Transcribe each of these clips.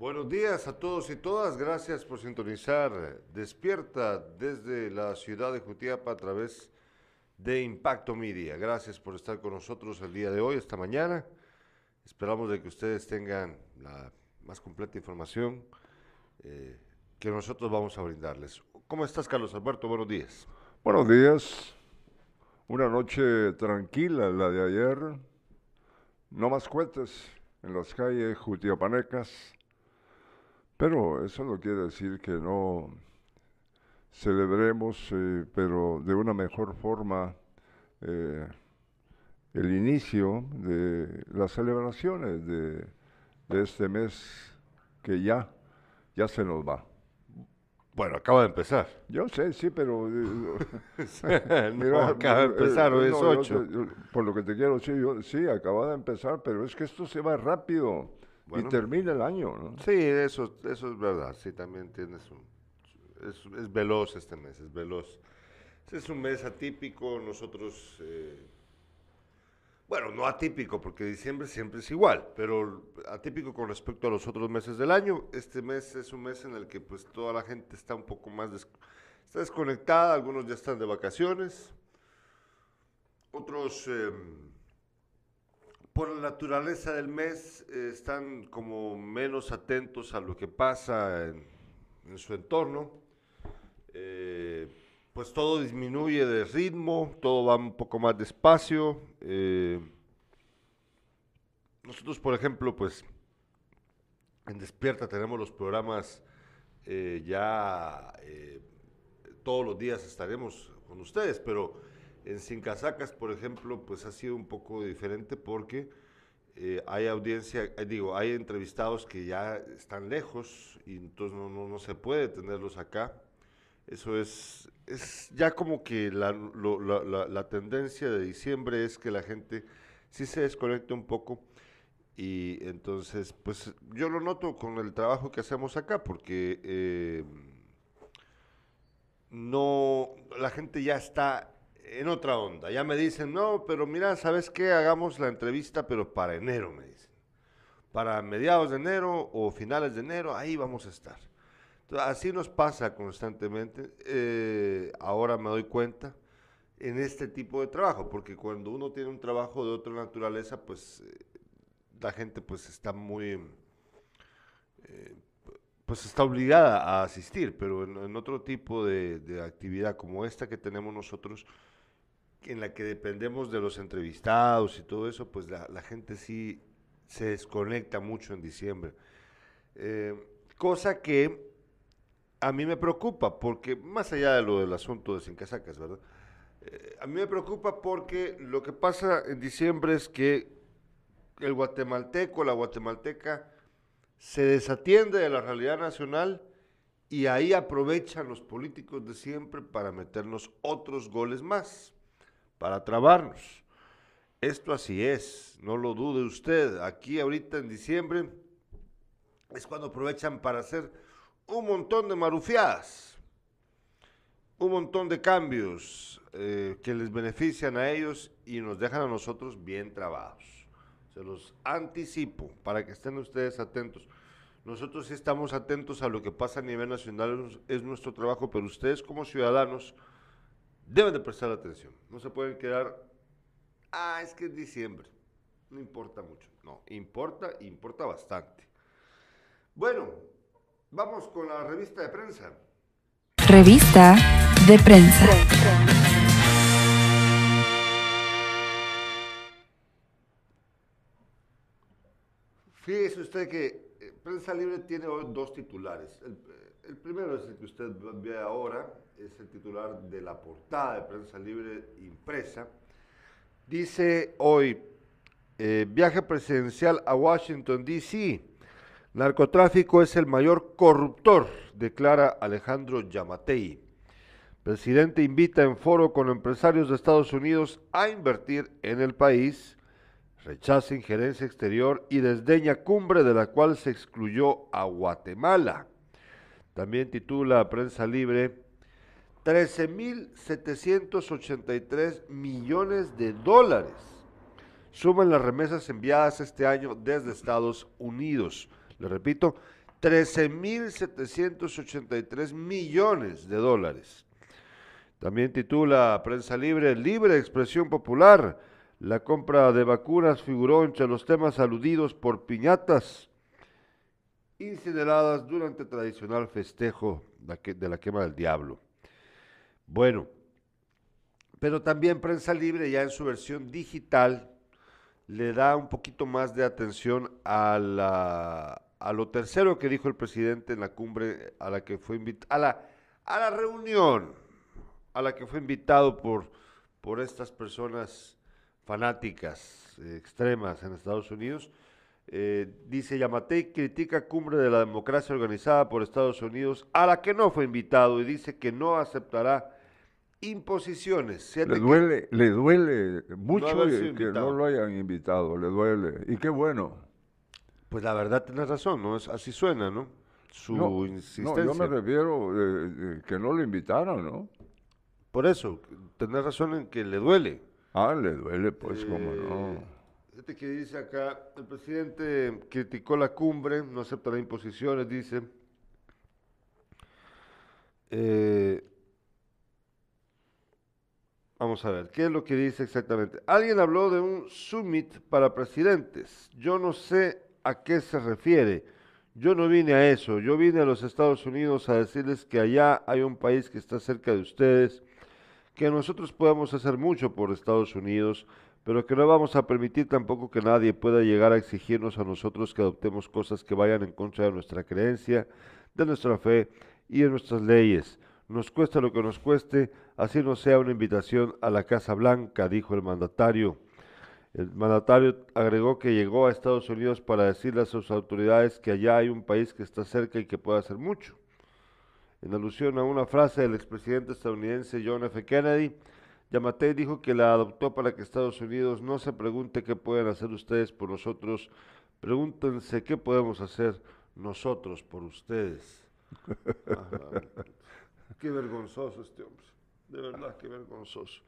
Buenos días a todos y todas. Gracias por sintonizar Despierta desde la ciudad de Jutiapa a través de Impacto Media. Gracias por estar con nosotros el día de hoy, esta mañana. Esperamos de que ustedes tengan la más completa información eh, que nosotros vamos a brindarles. ¿Cómo estás, Carlos Alberto? Buenos días. Buenos días. Una noche tranquila la de ayer. No más cohetes en las calles jutiapanecas. Pero eso no quiere decir que no celebremos, eh, pero de una mejor forma, eh, el inicio de las celebraciones de, de este mes que ya, ya se nos va. Bueno, acaba de empezar. Yo sé, sí, pero... Eh, acaba de empezar, hoy es 8. por lo que te quiero decir, yo, sí, acaba de empezar, pero es que esto se va rápido y termina el año, ¿no? Sí, eso, eso es verdad, sí, también tienes un... Es, es veloz este mes, es veloz. Es un mes atípico, nosotros... Eh, bueno, no atípico, porque diciembre siempre es igual, pero atípico con respecto a los otros meses del año. Este mes es un mes en el que pues toda la gente está un poco más está desconectada, algunos ya están de vacaciones, otros em, por la naturaleza del mes eh, están como menos atentos a lo que pasa en, su entorno. Eh, pues todo disminuye de ritmo, todo va un poco más despacio. Eh, nosotros, por ejemplo, pues en Despierta tenemos los programas ya todos los días estaremos con ustedes, pero en Sin Casacas, por ejemplo, pues ha sido un poco diferente porque hay audiencia, digo, hay entrevistados que ya están lejos y entonces no, no se puede tenerlos acá. Eso es, es ya como que la, la, tendencia de diciembre es que la gente sí se desconecte un poco y entonces, pues yo lo noto con el trabajo que hacemos acá, porque eh, no, la gente ya está en otra onda. Ya me dicen, no, pero mira, ¿sabes qué? Hagamos la entrevista, pero para enero, me dicen. Para mediados de enero o finales de enero, ahí vamos a estar así nos pasa constantemente. Eh, ahora me doy cuenta en este tipo de trabajo, porque cuando uno tiene un trabajo de otra naturaleza, pues eh, la gente pues está muy, eh, pues está obligada a asistir, pero en, otro tipo de, actividad como esta que tenemos nosotros, en la que dependemos de los entrevistados y todo eso, pues la, gente sí se desconecta mucho en diciembre. cosa que a mí me preocupa porque, más allá de lo del asunto de Sin Casacas, ¿verdad? Eh, a mí me preocupa porque lo que pasa en diciembre es que el guatemalteco, la guatemalteca, se desatiende de la realidad nacional y ahí aprovechan los políticos de siempre para meternos otros goles más, para trabarnos. Esto así es, no lo dude usted. Aquí ahorita en diciembre es cuando aprovechan para hacer un montón de marufiadas, un montón de cambios eh, que les benefician a ellos y nos dejan a nosotros bien trabados. Se los anticipo para que estén ustedes atentos. Nosotros sí estamos atentos a lo que pasa a nivel nacional, es nuestro trabajo, pero ustedes como ciudadanos deben de prestar atención. No se pueden quedar, ah, es que es diciembre, no importa mucho. No, importa, importa bastante. Bueno, Vamos con la revista de prensa. Revista de prensa. Fíjese usted que eh, Prensa Libre tiene hoy dos titulares. El, primero es el que usted ve ahora, es el titular de la portada de Prensa Libre impresa. Dice hoy, eh, viaje presidencial a Washington, D.C. Narcotráfico es el mayor corruptor, declara Alejandro Yamatei. Presidente invita en foro con empresarios de Estados Unidos a invertir en el país, rechaza injerencia exterior y desdeña cumbre de la cual se excluyó a Guatemala. También titula Prensa Libre 13.783 millones de dólares. Suman las remesas enviadas este año desde Estados Unidos. Le repito, 13.783 millones de dólares. También titula Prensa Libre, Libre Expresión Popular. La compra de vacunas figuró entre los temas aludidos por piñatas incineradas durante el tradicional festejo de la quema del diablo. Bueno, pero también Prensa Libre ya en su versión digital le da un poquito más de atención a, lo tercero que dijo el presidente en la cumbre a la que fue invitado, a la, reunión a la que fue invitado por, por estas personas fanáticas eh, extremas en Estados Unidos. Eh, dice Yamatei critica cumbre de la democracia organizada por Estados Unidos a la que no fue invitado y dice que no aceptará imposiciones. Le duele, le duele mucho que no lo hayan invitado, le duele. Y qué bueno. Pues la verdad tienes razón, ¿no? Es, así suena, ¿no? Su insistencia. No, yo me refiero eh, que no lo invitaron, ¿no? Por eso, tenés razón en que le duele. Ah, le duele, pues, cómo no. Este que dice acá, el presidente criticó la cumbre, no acepta las imposiciones, dice. Eh, vamos a ver, ¿qué es lo que dice exactamente? Alguien habló de un summit para presidentes. Yo no sé a qué se refiere. Yo no vine a eso. Yo vine a los Estados Unidos a decirles que allá hay un país que está cerca de ustedes que nosotros podamos hacer mucho por Estados Unidos, pero que no vamos a permitir tampoco que nadie pueda llegar a exigirnos a nosotros que adoptemos cosas que vayan en contra de nuestra creencia, de nuestra fe y de nuestras leyes. Nos cuesta lo que nos cueste, así no sea una invitación a la Casa Blanca, dijo el mandatario. El mandatario agregó que llegó a Estados Unidos para decirle a sus autoridades que allá hay un país que está cerca y que puede hacer mucho en alusión a una frase del expresidente estadounidense John F. Kennedy. Yamatei dijo que la adoptó para que Estados Unidos no se pregunte qué pueden hacer ustedes por nosotros, pregúntense qué podemos hacer nosotros por ustedes. Qué vergonzoso este hombre, de verdad, qué vergonzoso.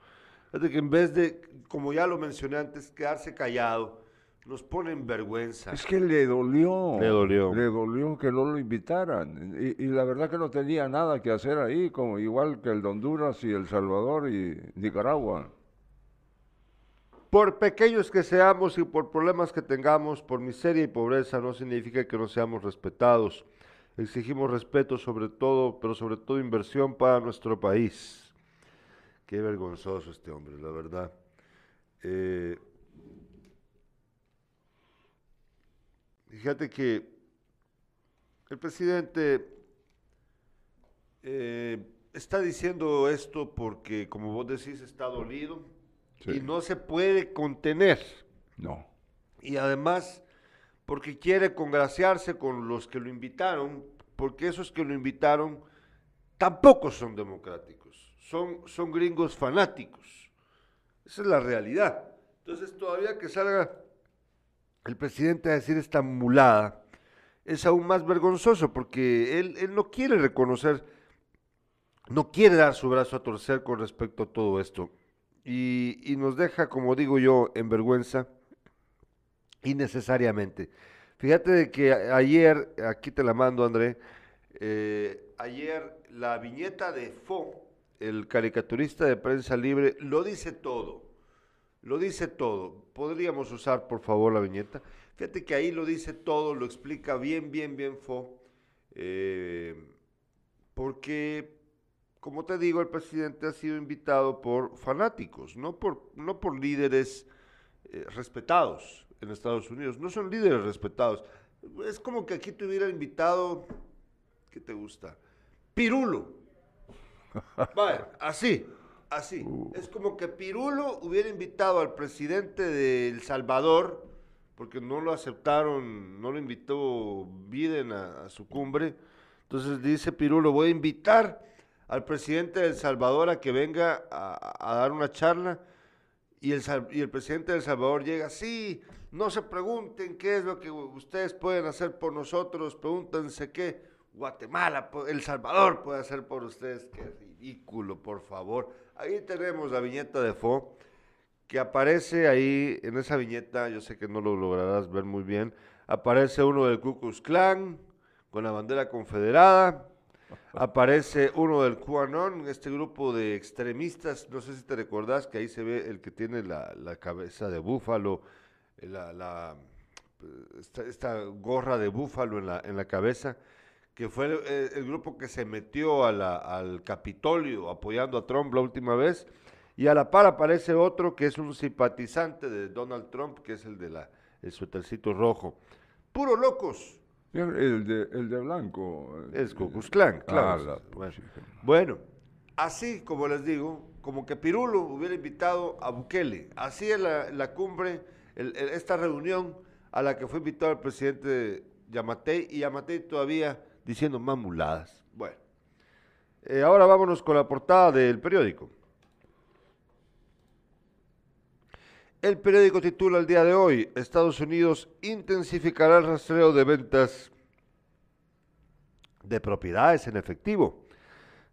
Es de que en vez de, como ya lo mencioné antes, quedarse callado, nos pone en vergüenza. Es que le dolió. Le dolió. Le dolió que no lo invitaran. Y, la verdad que no tenía nada que hacer ahí, como igual que el de Honduras y El Salvador y Nicaragua. Por pequeños que seamos y por problemas que tengamos, por miseria y pobreza, no significa que no seamos respetados. Exigimos respeto sobre todo, pero sobre todo inversión para nuestro país. Qué vergonzoso este hombre, la verdad. Eh, Fíjate que el presidente eh, está diciendo esto porque, como vos decís, está dolido y no se puede contener. No. Y además, porque quiere congraciarse con los que lo invitaron, porque esos que lo invitaron tampoco son democráticos, son, son gringos fanáticos. Esa es la realidad. Entonces, todavía que salga el presidente a decir esta mulada es aún más vergonzoso porque él, él no quiere reconocer, no quiere dar su brazo a torcer con respecto a todo esto. Y, nos deja, como digo yo, en vergüenza innecesariamente. Fíjate de que ayer, aquí te la mando André, eh, ayer la viñeta de Fo, el caricaturista de prensa libre, lo dice todo. Lo dice todo. ¿Podríamos usar, por favor, la viñeta? Fíjate que ahí lo dice todo, lo explica bien, bien, bien Fo. Eh, porque, como te digo, el presidente ha sido invitado por fanáticos, no por, no por líderes eh, respetados en Estados Unidos. No son líderes respetados. Es como que aquí te hubiera invitado, ¿qué te gusta? Pirulo. Vaya, así. Así. Uh. Es como que Pirulo hubiera invitado al presidente de El Salvador, porque no lo aceptaron, no lo invitó Biden a, su cumbre. Entonces dice Pirulo, voy a invitar al presidente de El Salvador a que venga a, dar una charla. Y el, y el presidente de El Salvador llega, sí, no se pregunten qué es lo que ustedes pueden hacer por nosotros, pregúntense qué Guatemala, El Salvador puede hacer por ustedes. Qué ridículo, por favor. Ahí tenemos la viñeta de Fo, que aparece ahí en esa viñeta, yo sé que no lo lograrás ver muy bien, aparece uno del Ku Klux Klan con la bandera confederada. Aparece uno del QAnon, este grupo de extremistas, no sé si te recordás que ahí se ve el que tiene la, cabeza de búfalo, eh, la, la esta, esta, gorra de búfalo en la, en la cabeza, que fue el, el grupo que se metió a la, al Capitolio apoyando a Trump la última vez, y a la par aparece otro que es un simpatizante de Donald Trump, que es el de la, el suétercito rojo. Puro locos. El de, el de blanco. Es Ku Klux Klan, claro. Ah, la- bueno. sí. Bueno, así como les digo, como que Pirulo hubiera invitado a Bukele. Así es la, la cumbre, el- el- esta reunión a la que fue invitado el presidente Yamatei y Yamatei todavía diciendo mamuladas. Bueno, eh, ahora vámonos con la portada del periódico. El periódico titula el día de hoy, Estados Unidos intensificará el rastreo de ventas de propiedades en efectivo.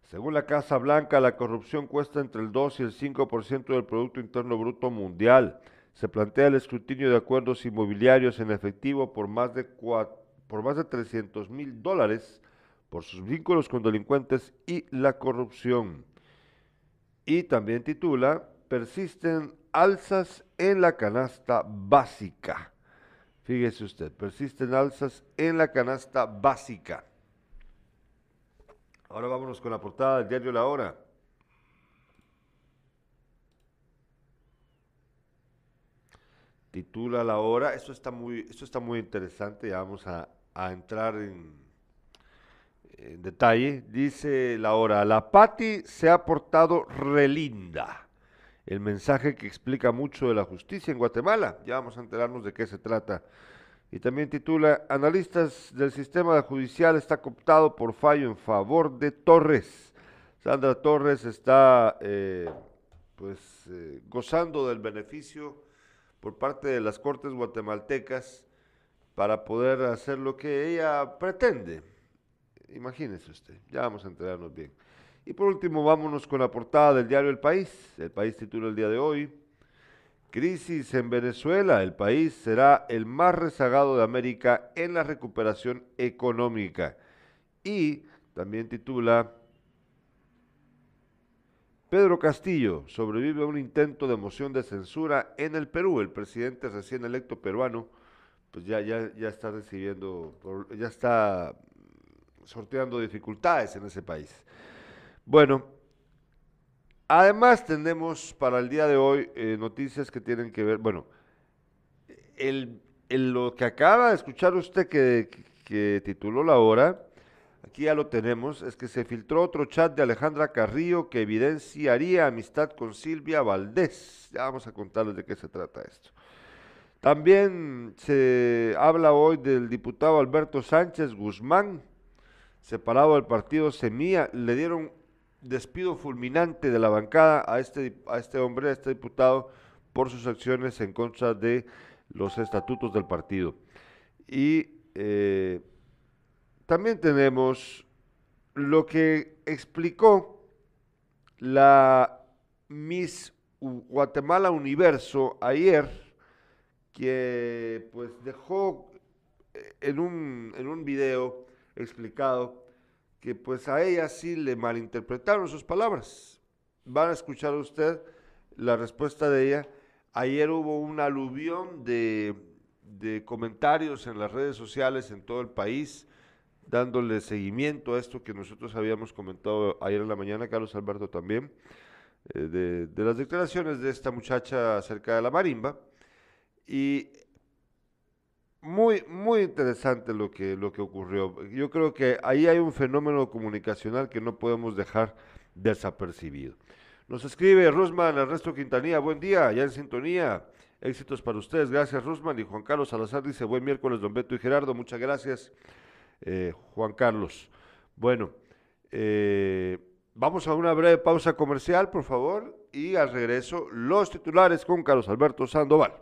Según la Casa Blanca, la corrupción cuesta entre el 2 y el 5% del Producto Interno Bruto Mundial. Se plantea el escrutinio de acuerdos inmobiliarios en efectivo por más de, cua- por más de 300 mil dólares por sus vínculos con delincuentes y la corrupción. Y también titula, persisten alzas en la canasta básica. Fíjese usted, persisten alzas en la canasta básica. Ahora vámonos con la portada del diario La Hora. Titula La Hora, esto está muy, esto está muy interesante, ya vamos a, a entrar en, detalle. Dice La Hora, la Pati se ha portado relinda. El mensaje que explica mucho de la justicia en Guatemala. Ya vamos a enterarnos de qué se trata. Y también titula, analistas del sistema judicial está cooptado por fallo en favor de Torres. Sandra Torres está eh, pues eh, gozando del beneficio por parte de las cortes guatemaltecas para poder hacer lo que ella pretende. Imagínese usted, ya vamos a enterarnos bien. Y por último, vámonos con la portada del diario El País. El País titula el día de hoy, Crisis en Venezuela. El país será el más rezagado de América en la recuperación económica. Y también titula, Pedro Castillo sobrevive a un intento de moción de censura en el Perú. El presidente recién electo peruano, pues ya, ya, ya está recibiendo, ya está sorteando dificultades en ese país. Bueno, además tenemos para el día de hoy eh, noticias que tienen que ver, bueno, el- lo que acaba de escuchar usted que, que tituló la hora, aquí ya lo tenemos, es que se filtró otro chat de Alejandra Carrillo que evidenciaría amistad con Silvia Valdés. Ya vamos a contarles de qué se trata esto. También se habla hoy del diputado Alberto Sánchez Guzmán, separado del partido Semilla, le dieron despido fulminante de la bancada a este, a este hombre, a este diputado, por sus acciones en contra de los estatutos del partido. Y eh, también tenemos lo que explicó la Miss Guatemala Universo ayer, que pues dejó eh, en un, en un video explicado que pues a ella sí le malinterpretaron sus palabras. Van a escuchar usted la respuesta de ella. Ayer hubo un aluvión de, de comentarios en las redes sociales en todo el país, dándole seguimiento a esto que nosotros habíamos comentado ayer en la mañana, Carlos Alberto también, eh, de, de las declaraciones de esta muchacha acerca de la marimba. Y muy, muy interesante lo que, lo que ocurrió. Yo creo que ahí hay un fenómeno comunicacional que no podemos dejar desapercibido. Nos escribe Rusman Ernesto Quintanilla, buen día, ya en sintonía. Éxitos para ustedes, gracias Rusman. Y Juan Carlos Salazar dice, buen miércoles, don Beto y Gerardo, muchas gracias, eh, Juan Carlos. Bueno, eh, vamos a una breve pausa comercial, por favor, y al regreso, los titulares con Carlos Alberto Sandoval.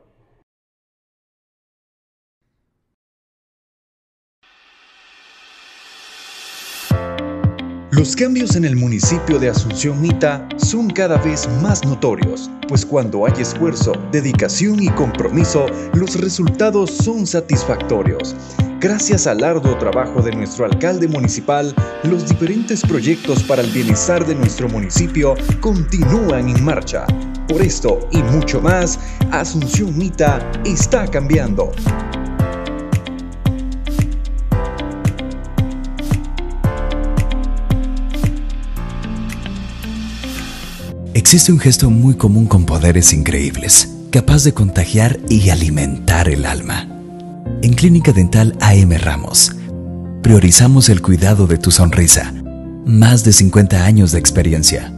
Los cambios en el municipio de Asunción Mita son cada vez más notorios, pues cuando hay esfuerzo, dedicación y compromiso, los resultados son satisfactorios. Gracias al arduo trabajo de nuestro alcalde municipal, los diferentes proyectos para el bienestar de nuestro municipio continúan en marcha. Por esto y mucho más, Asunción Mita está cambiando. Existe un gesto muy común con poderes increíbles, capaz de contagiar y alimentar el alma. En Clínica Dental AM Ramos, priorizamos el cuidado de tu sonrisa. Más de 50 años de experiencia,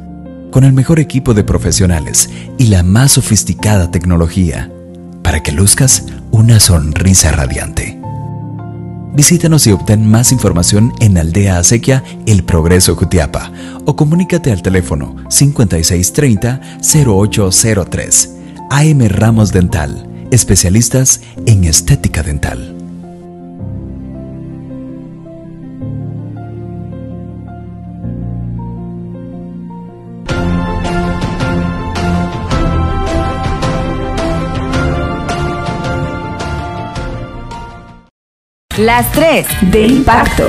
con el mejor equipo de profesionales y la más sofisticada tecnología, para que luzcas una sonrisa radiante. Visítanos y obtén más información en Aldea Acequia El Progreso Jutiapa o comunícate al teléfono 5630-0803. AM Ramos Dental, especialistas en estética dental. Las 3 de impacto.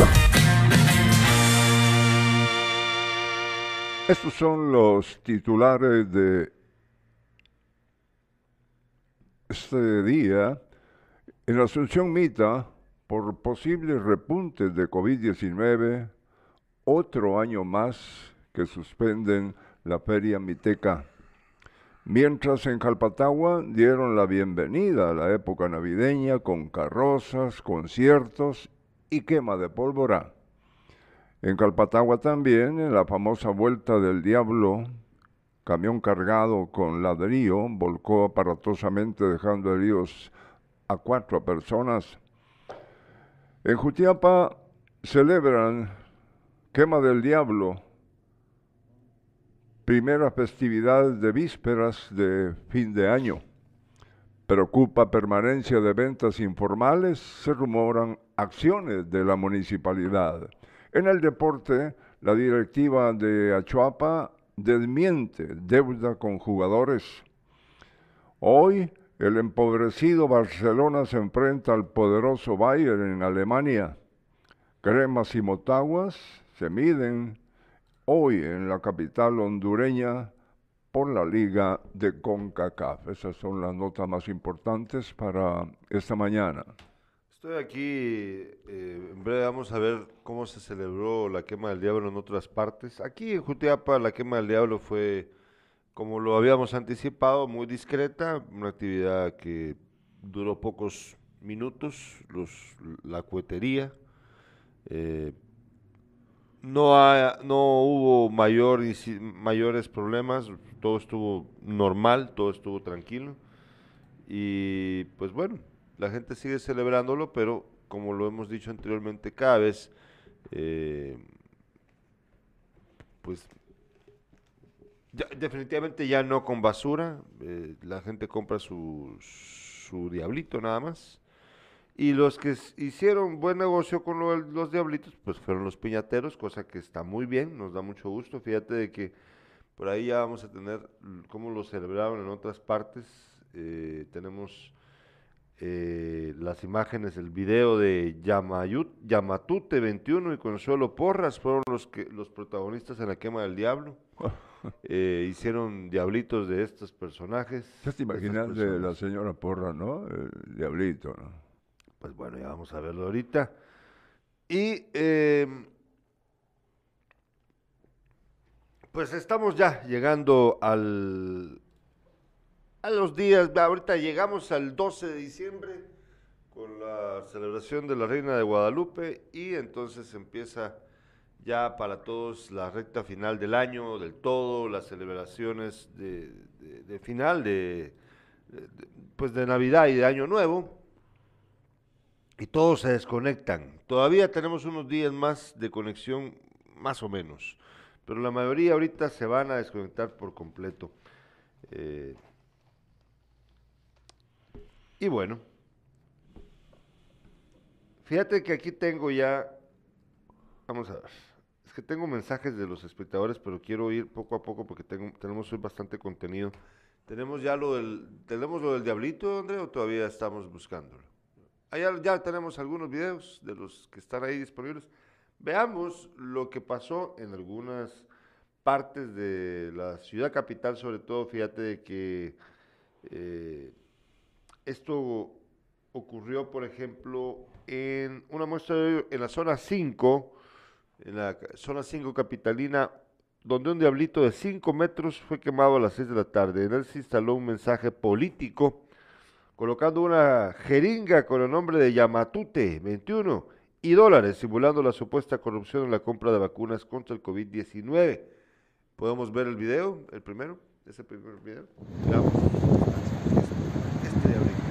Estos son los titulares de este día. En Asunción Mita, por posibles repuntes de COVID-19, otro año más que suspenden la feria Miteca. Mientras en Calpatagua dieron la bienvenida a la época navideña con carrozas, conciertos y quema de pólvora. En Calpatagua también, en la famosa Vuelta del Diablo, camión cargado con ladrillo volcó aparatosamente dejando heridos a cuatro personas. En Jutiapa celebran quema del diablo primeras festividades de vísperas de fin de año. Preocupa permanencia de ventas informales, se rumoran acciones de la municipalidad. En el deporte, la directiva de Achuapa desmiente deuda con jugadores. Hoy, el empobrecido Barcelona se enfrenta al poderoso Bayern en Alemania. Cremas y Motaguas se miden hoy en la capital hondureña por la Liga de CONCACAF. Esas son las notas más importantes para esta mañana. Estoy aquí, eh, en breve vamos a ver cómo se celebró la quema del diablo en otras partes. Aquí en Jutiapa la quema del diablo fue, como lo habíamos anticipado, muy discreta, una actividad que duró pocos minutos, la cuetería. Eh, no, no hubo mayor, mayores problemas, todo estuvo normal, todo estuvo tranquilo. Y pues bueno, la gente sigue celebrándolo, pero como lo hemos dicho anteriormente, cada vez, eh, pues definitivamente ya no con basura, eh, la gente compra su, su diablito nada más. Y los que hicieron buen negocio con los diablitos, pues fueron los piñateros, cosa que está muy bien, nos da mucho gusto. Fíjate de que por ahí ya vamos a tener cómo lo celebraron en otras partes. Eh, tenemos eh, las imágenes, el video de Yamayut, Yamatute 21 y Consuelo Porras fueron los, que, los protagonistas en la quema del diablo. Eh, hicieron diablitos de estos personajes. ¿Qué te imaginas de la señora Porra, no? El diablito, ¿no? Pues bueno, ya vamos a verlo ahorita. Y em, pues estamos ya llegando al a los días, ahorita llegamos al 12 de diciembre con la celebración de la Reina de Guadalupe y entonces empieza ya para todos la recta final del año, del todo, las celebraciones de, final de, pues de Navidad y de Año Nuevo y todos se desconectan. Todavía tenemos unos días más de conexión, más o menos, pero la mayoría ahorita se van a desconectar por completo. Eh, y bueno, fíjate que aquí tengo ya, vamos a ver, es que tengo mensajes de los espectadores, pero quiero ir poco a poco porque tengo, tenemos hoy bastante contenido. ¿Tenemos ya lo del, tenemos lo del diablito, André, o todavía estamos buscándolo? Allá ya tenemos algunos videos de los que están ahí disponibles. Veamos lo que pasó en algunas partes de la ciudad capital, sobre todo, fíjate de que eh, esto ocurrió, por ejemplo, en una muestra en la zona 5, en la zona 5 capitalina, donde un diablito de 5 metros fue quemado a las 6 de la tarde. En él se instaló un mensaje político colocando una jeringa con el nombre de Yamatute 21 y dólares, simulando la supuesta corrupción en la compra de vacunas contra el COVID-19. ¿Podemos ver el video, el primero? Ese primer video. Este diablito.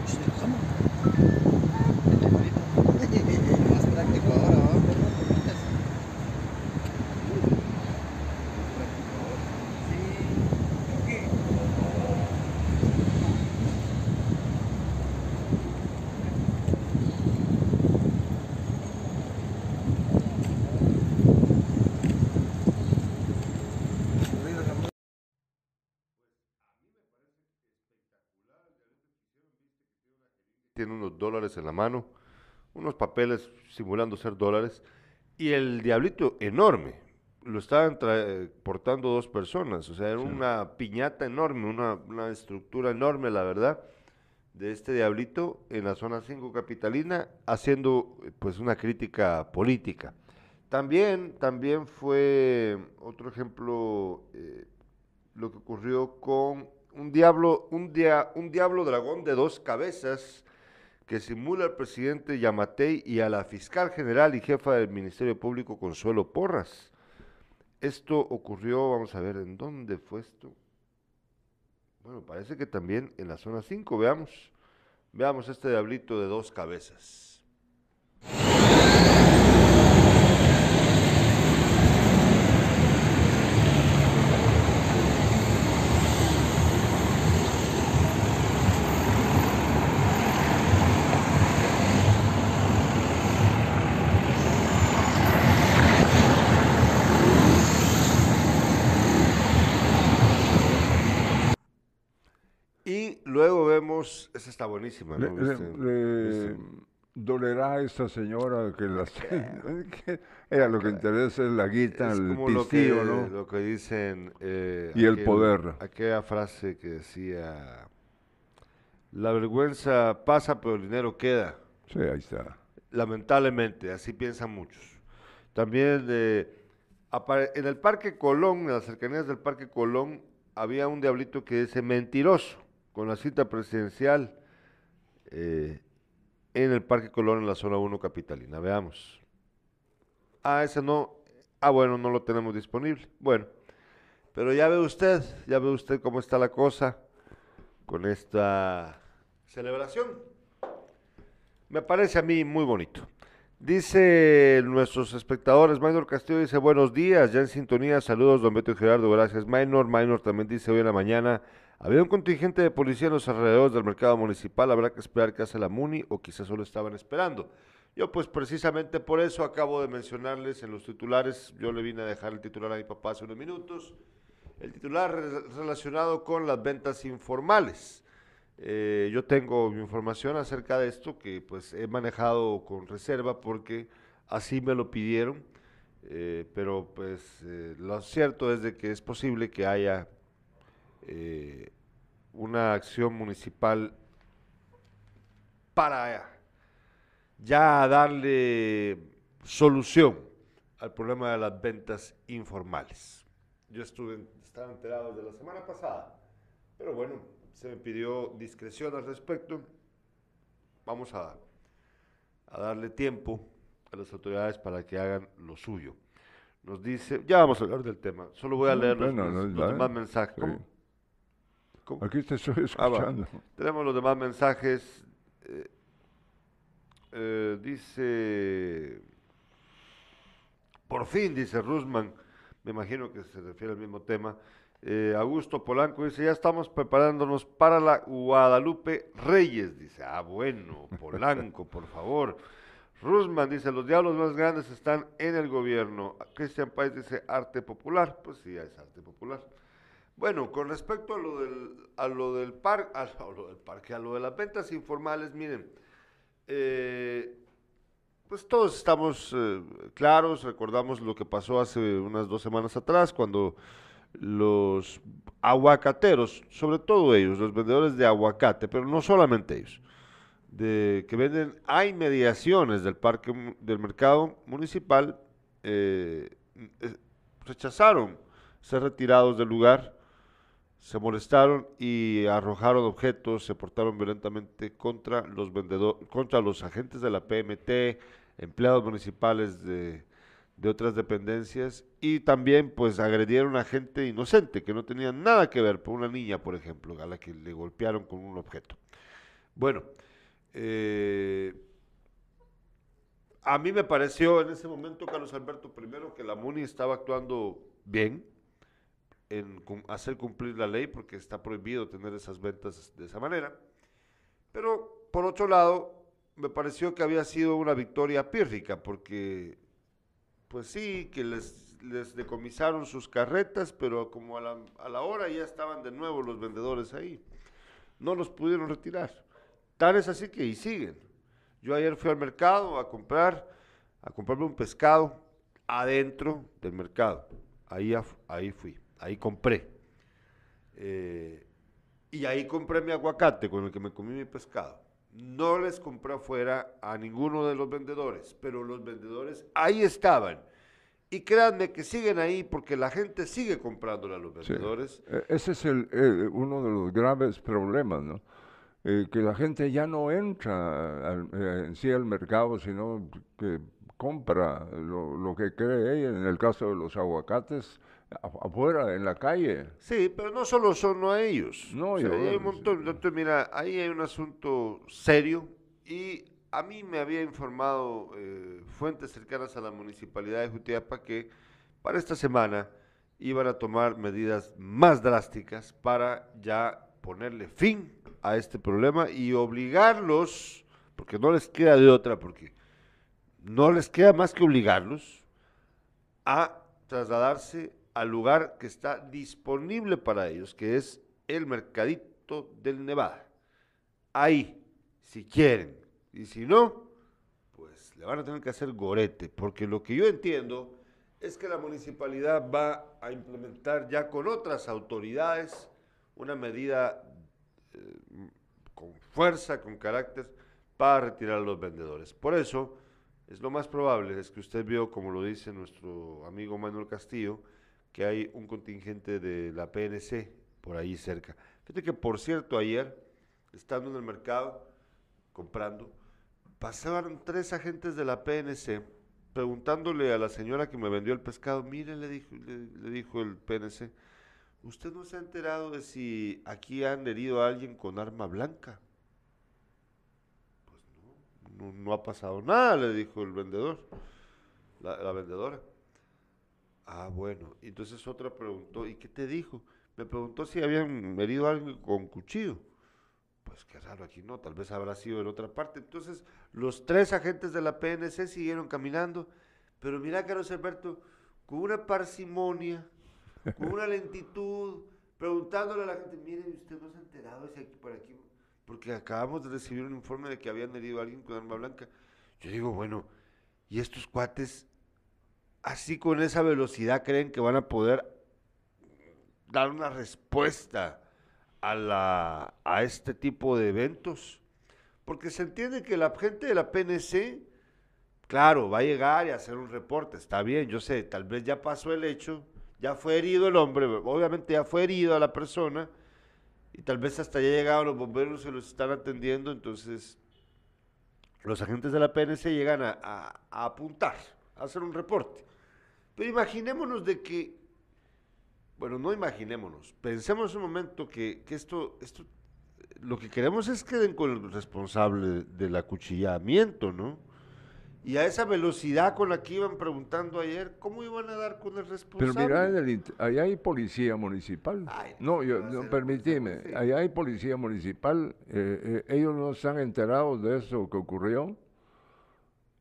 Más práctico ahora, ¿va? Tiene unos dólares en la mano, unos papeles simulando ser dólares, y el diablito enorme, lo estaban portando dos personas, o sea, era una piñata enorme, una, una, estructura enorme, la verdad, de este diablito en la zona 5 capitalina, haciendo pues una crítica política. También, también fue otro ejemplo eh, lo que ocurrió con un diablo, un, dia, un diablo dragón de dos cabezas, que simula al presidente Yamatei y a la fiscal general y jefa del Ministerio Público Consuelo Porras. Esto ocurrió, vamos a ver, ¿en dónde fue esto? Bueno, parece que también en la zona 5, veamos. Veamos este diablito de dos cabezas. Vemos, esa está buenísima, ¿no? Le, le, dolerá a esta señora que las ella lo que interesa es la guita, el pistillo, ¿no? Lo que dicen eh, y el poder. Aquella frase que decía la vergüenza pasa pero el dinero queda. Sí, ahí está. Lamentablemente, así piensan muchos. También de en el Parque Colón, en las cercanías del Parque Colón, había un diablito que dice mentiroso con la cita presidencial eh, en el Parque Colón en la zona 1 capitalina. Veamos. Ah, ese no. Ah, bueno, no lo tenemos disponible. Bueno, pero ya ve usted, ya ve usted cómo está la cosa con esta celebración. Me parece a mí muy bonito. Dice nuestros espectadores, Minor Castillo dice buenos días, ya en sintonía, saludos, don Beto Gerardo, gracias. Minor, Minor también dice hoy en la mañana, había un contingente de policía en los alrededores del mercado municipal, habrá que esperar que hace la MUNI o quizás solo estaban esperando. Yo pues precisamente por eso acabo de mencionarles en los titulares, yo le vine a dejar el titular a mi papá hace unos minutos, el titular relacionado con las ventas informales. Eh, yo tengo información acerca de esto que pues he manejado con reserva porque así me lo pidieron, eh, pero pues eh, lo cierto es de que es posible que haya eh, una acción municipal para ya darle solución al problema de las ventas informales. Yo estuve, estaba enterado de la semana pasada, pero bueno, se me pidió discreción al respecto. Vamos a, a darle tiempo a las autoridades para que hagan lo suyo. Nos dice, ya vamos a hablar del tema, solo voy a leer los, demás mensajes. Aquí te estoy ah, escuchando. Tenemos los demás mensajes. Eh, eh, dice, por fin, dice Rusman, me imagino que se refiere al mismo tema. Eh, Augusto Polanco dice, ya estamos preparándonos para la Guadalupe Reyes. Dice, ah, bueno, Polanco, por favor. Rusman dice, los diablos más grandes están en el gobierno. Cristian Páez dice, arte popular. Pues sí, es arte popular. Bueno, con respecto a lo del, a lo del, par, a lo del parque, a lo de las ventas informales, miren, eh, pues todos estamos eh, claros, recordamos lo que pasó hace unas dos semanas atrás, cuando los aguacateros, sobre todo ellos, los vendedores de aguacate, pero no solamente ellos, de, que venden a inmediaciones del parque del mercado municipal, eh, rechazaron ser retirados del lugar, se molestaron y arrojaron objetos, se portaron violentamente contra los vendedores, contra los agentes de la PMT, empleados municipales de, de otras dependencias y también pues agredieron a gente inocente que no tenía nada que ver, por una niña por ejemplo, a la que le golpearon con un objeto. Bueno, eh, a mí me pareció en ese momento, Carlos Alberto, primero que la MUNI estaba actuando bien en hacer cumplir la ley porque está prohibido tener esas ventas de esa manera. Pero por otro lado, me pareció que había sido una victoria pírrica porque, pues sí, que les, les decomisaron sus carretas, pero como a la, hora ya estaban de nuevo los vendedores ahí. No los pudieron retirar. Tal es así que y siguen. Yo ayer fui al mercado a comprar, a comprarme un pescado adentro del mercado. Ahí, ahí fui, ahí compré. Eh, y ahí compré mi aguacate con el que me comí mi pescado. No les compré afuera a ninguno de los vendedores, pero los vendedores ahí estaban. Y créanme que siguen ahí porque la gente sigue comprándole a los vendedores. Eh, Ese es el, eh, uno de los graves problemas, ¿no? Eh, que la gente ya no entra al- eh, en sí al mercado, sino que compra lo, lo que cree. En el caso de los aguacates, afuera, en la calle. Sí, pero no solo son a ellos. No, O sea, yo- hay un montón. Entonces, mira, ahí hay un asunto serio y a mí me había informado eh, fuentes cercanas a la municipalidad de Jutiapa que para esta semana iban a tomar medidas más drásticas para ya ponerle fin a este problema y obligarlos, porque no les queda de otra, porque no les queda más que obligarlos a trasladarse al lugar que está disponible para ellos, que es el Mercadito del Nevada. Ahí, si quieren. Y si no, pues le van a tener que hacer gorete, porque lo que yo entiendo es que la municipalidad va a implementar ya con otras autoridades una medida eh, con fuerza, con carácter, para retirar a los vendedores. Por eso, es lo más probable, es que usted vio, como lo dice nuestro amigo Manuel Castillo, que hay un contingente de la PNC por ahí cerca. Fíjate que, por cierto, ayer, estando en el mercado, comprando, pasaron tres agentes de la PNC preguntándole a la señora que me vendió el pescado, mire, le dijo, le, dijo el PNC, ¿usted no se ha enterado de si aquí han herido a alguien con arma blanca? Pues no, no, ha pasado nada, le dijo el vendedor, la vendedora. Ah, bueno. Entonces otra preguntó, ¿y qué te dijo? Me preguntó si habían herido a alguien con cuchillo. Pues qué raro, aquí no, tal vez habrá sido en otra parte. Entonces, los tres agentes de la PNC siguieron caminando, pero mira, Carlos Alberto, con una parsimonia, con una lentitud, preguntándole a la gente, mire, usted no se ha enterado de si aquí por aquí, porque acabamos de recibir un informe de que habían herido a alguien con arma blanca. Yo digo, bueno, ¿y estos cuates así con esa velocidad creen que van a poder dar una respuesta a, la, a este tipo de eventos? Porque se entiende que la gente de la PNC, claro, va a llegar y hacer un reporte, está bien, yo sé, tal vez ya pasó el hecho, ya fue herido el hombre, obviamente ya fue herido a la persona, y tal vez hasta ya llegaron los bomberos y los están atendiendo, entonces los agentes de la PNC llegan a apuntar, a hacer un reporte. Pero imaginémonos de que, bueno, no imaginémonos, pensemos un momento que, que esto, esto, lo que queremos es que den con el responsable del acuchillamiento, ¿no? Y a esa velocidad con la que iban preguntando ayer, ¿cómo iban a dar con el Pero responsable? mira, en el allá hay policía municipal. Ay, no, yo, no, permitime, allá hay policía municipal. eh, eh, ellos no están enterados de eso que ocurrió.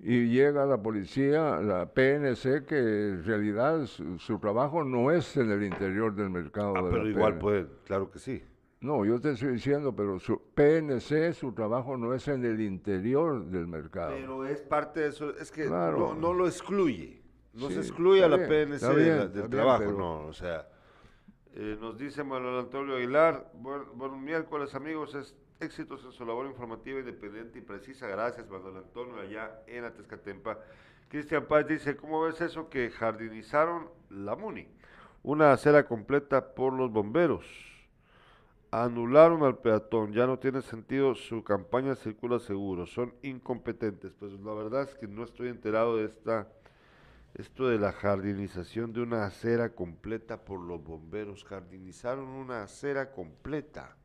Y llega la policía, la PNC, que en realidad su, su trabajo no es en el interior del mercado. Ah, de pero la igual PN. pueden, claro que sí. No, yo te estoy diciendo, pero su PNC, su trabajo no es en el interior del mercado. Pero es parte de eso, es que Claro. no, no lo excluye. No Sí, se excluye a la bien, PNC de la- del bien, trabajo, pero- no, o sea. eh, nos dice Manuel Antonio Aguilar, buen, buen miércoles amigos, es éxitos en su labor informativa, independiente y precisa. Gracias Manuel Antonio allá en Atezcatempa. Cristian Paz dice, ¿cómo ves eso que jardinizaron la MUNI? Una acera completa por los bomberos. Anularon al peatón, ya no tiene sentido, su campaña circula seguro, son incompetentes. Pues la verdad es que no estoy enterado de esta, esto de la jardinización de una acera completa por los bomberos. Jardinizaron una acera completa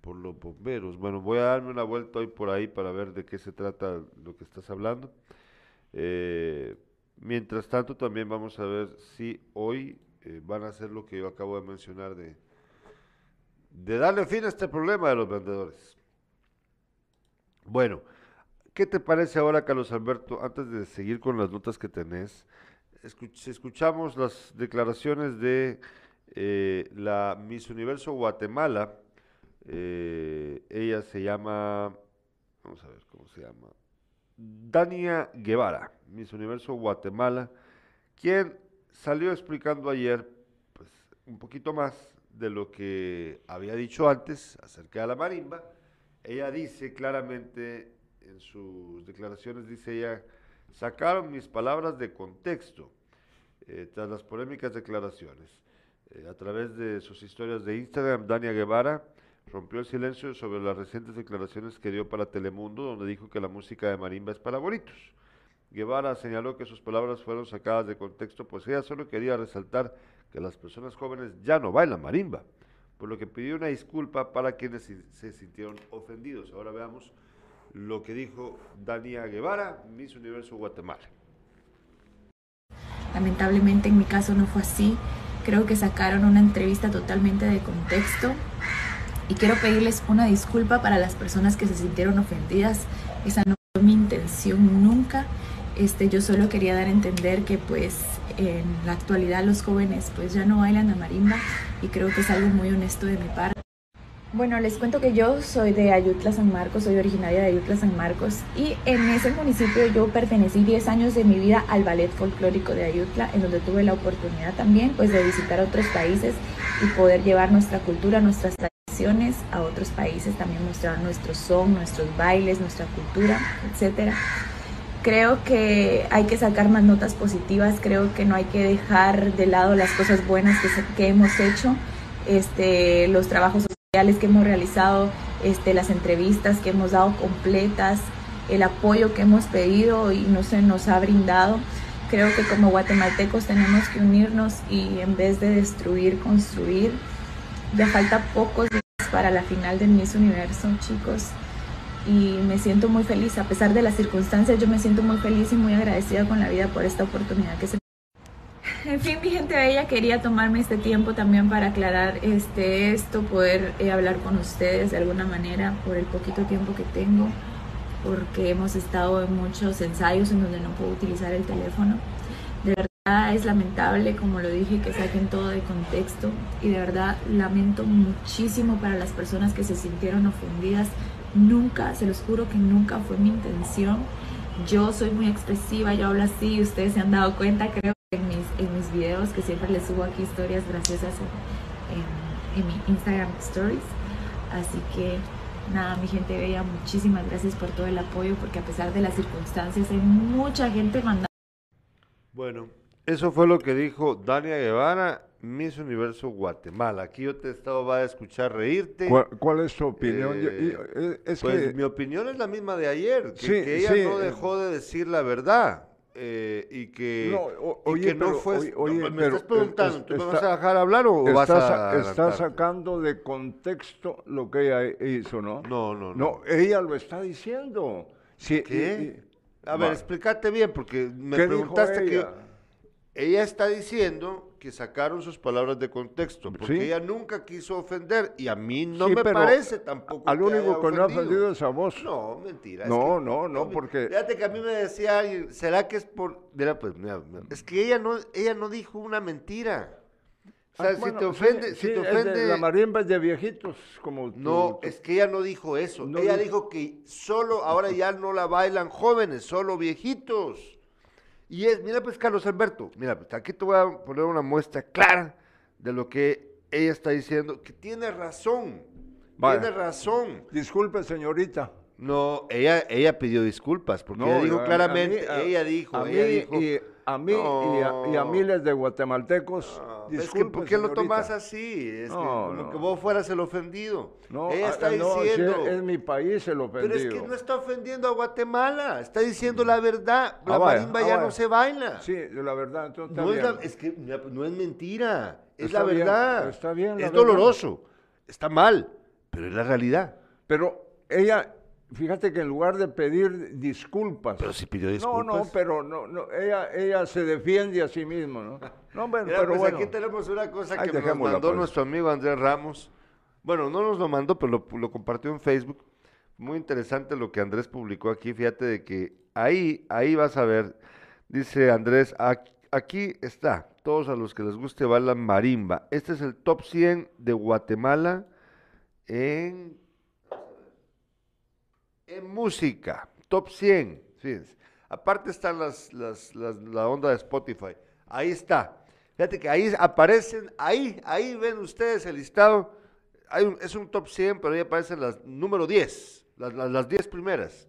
por los bomberos. Bueno, voy a darme una vuelta hoy por ahí para ver de qué se trata lo que estás hablando. Eh, mientras tanto, también vamos a ver si hoy eh, van a hacer lo que yo acabo de mencionar de, de darle fin a este problema de los vendedores. Bueno, ¿qué te parece ahora, Carlos Alberto, antes de seguir con las notas que tenés? escuch- escuchamos las declaraciones de eh, la Miss Universo Guatemala. Eh, ella se llama, vamos a ver cómo se llama, Dania Guevara, Miss Universo Guatemala, quien salió explicando ayer pues, un poquito más de lo que había dicho antes acerca de la marimba. Ella dice claramente en sus declaraciones, dice ella, sacaron mis palabras de contexto eh, tras las polémicas declaraciones. Eh, a través de sus historias de Instagram, Dania Guevara rompió el silencio sobre las recientes declaraciones que dio para Telemundo, donde dijo que la música de marimba es para bonitos. Guevara señaló que sus palabras fueron sacadas de contexto, pues ella solo quería resaltar que las personas jóvenes ya no bailan marimba, por lo que pidió una disculpa para quienes se sintieron ofendidos. Ahora veamos lo que dijo Dania Guevara, Miss Universo Guatemala. Lamentablemente en mi caso no fue así. Creo que sacaron una entrevista totalmente de contexto y quiero pedirles una disculpa para las personas que se sintieron ofendidas. Esa no fue mi intención nunca. Este, yo solo quería dar a entender que pues en la actualidad los jóvenes pues ya no bailan la marimba y creo que es algo muy honesto de mi parte. Bueno, les cuento que yo soy de Ayutla San Marcos, soy originaria de Ayutla San Marcos y en ese municipio yo pertenecí 10 años de mi vida al ballet folclórico de Ayutla, en donde tuve la oportunidad también pues de visitar otros países y poder llevar nuestra cultura, nuestras tradiciones a otros países, también mostrar nuestro son, nuestros bailes, nuestra cultura, etcétera. Creo que hay que sacar más notas positivas, creo que no hay que dejar de lado las cosas buenas que, se- que hemos hecho, este, los trabajos sociales que hemos realizado, este, las entrevistas que hemos dado completas, el apoyo que hemos pedido y no se nos ha brindado. Creo que como guatemaltecos tenemos que unirnos y en vez de destruir, construir. Ya falta pocos para la final del Miss Universo, chicos y me siento muy feliz. A pesar de las circunstancias, yo me siento muy feliz y muy agradecida con la vida por esta oportunidad que se en fin, mi gente bella, quería tomarme este tiempo también para aclarar este, esto, poder eh, hablar con ustedes de alguna manera por el poquito tiempo que tengo, porque hemos estado en muchos ensayos en donde no puedo utilizar el teléfono. De verdad es lamentable, como lo dije, que saquen todo de contexto y de verdad lamento muchísimo para las personas que se sintieron ofendidas. Nunca, se los juro que nunca fue mi intención. Yo soy muy expresiva, yo hablo así, ustedes se han dado cuenta, creo, en mis, en mis videos, que siempre les subo aquí historias graciosas en, en- en mi Instagram Stories. Así que nada, mi gente bella, muchísimas gracias por todo el apoyo, porque a pesar de las circunstancias hay mucha gente mandando Bueno, eso fue lo que dijo Dania Guevara, Miss Universo Guatemala. Aquí yo te he estado va a escuchar reírte. ¿Cuál, cuál es tu opinión? Y- Eh, y- eh, es pues que mi opinión es la misma de ayer, que, Sí, que ella sí, no eh, dejó de decir la verdad. eh, y que, No, o- y oye, que no pero, fue... oye, no, oye, pues me pero, estás preguntando, es- ¿tú me está- vas a dejar hablar o vas está, a sa- está sacando de contexto lo que ella hizo, ¿no? No, no, no. No, ella lo está diciendo. Sí, ¿Qué? y- y- A ver, explícate bien, porque me ¿Qué dijo preguntaste que... ella? Está diciendo que sacaron sus palabras de contexto, porque Sí. ella nunca quiso ofender, y a mí no Sí, me parece tampoco Al que único haya que no ha ofendido es a vos. No, mentira. es No, que- no, no, porque- Fíjate que a mí me decía alguien, ¿será que es por...? Mira, pues, mira, mira, es que ella no, ella no dijo una mentira. O sea, Ah, si bueno, te ofende, sí, si te de- ofende... la marimba es de viejitos, como tú- No, tú- es que ella no dijo eso. No ella dijo- dijo que solo, ahora ya no la bailan jóvenes, solo viejitos. Y es, mira pues Carlos Alberto, mira, pues aquí te voy a poner una muestra clara de lo que ella está diciendo, que tiene razón, tiene razón. Disculpe, señorita. No, ella, ella pidió disculpas, porque ella dijo a- a claramente, mí- a- ella dijo, ella mí dijo, y a mí y, a, y a No. miles de guatemaltecos. "Ah, es que disculpe, ¿por qué lo tomas así? Es que No, como no. que vos fueras el ofendido. No, ella ah, está no, si diciendo... es, es mi país el ofendido. Pero es que no está ofendiendo a Guatemala, está diciendo la verdad. La Ah, vaya, marimba ah, ya no se baila. Sí, la verdad, entonces está no, es bien. la- es que pues, no es mentira, es Está la bien, verdad. está bien la Es verdad. doloroso, está mal, pero es la realidad. Pero ella, fíjate que en lugar de pedir disculpas. Pero si pidió No, disculpas. no, pero no, no, ella, ella se defiende a sí misma, ¿no? No, bueno, Mira, pero pues bueno. aquí tenemos una cosa Ahí que nos mandó pues. nuestro amigo Andrés Ramos. Bueno, no nos lo mandó, pero lo, lo compartió en Facebook. Muy interesante lo que Andrés publicó aquí. Fíjate de que ahí, ahí vas a ver. Dice Andrés, "Ac- aquí está. Todos a los que les guste bailan marimba. Este es el top 100 de Guatemala en, en música. Top 100. Fíjense. Aparte están las, la onda de Spotify. Ahí está. Fíjate que ahí aparecen, ahí, ahí ven ustedes el listado. Es un top 100, pero ahí aparecen las número 10, las, las, las 10 primeras.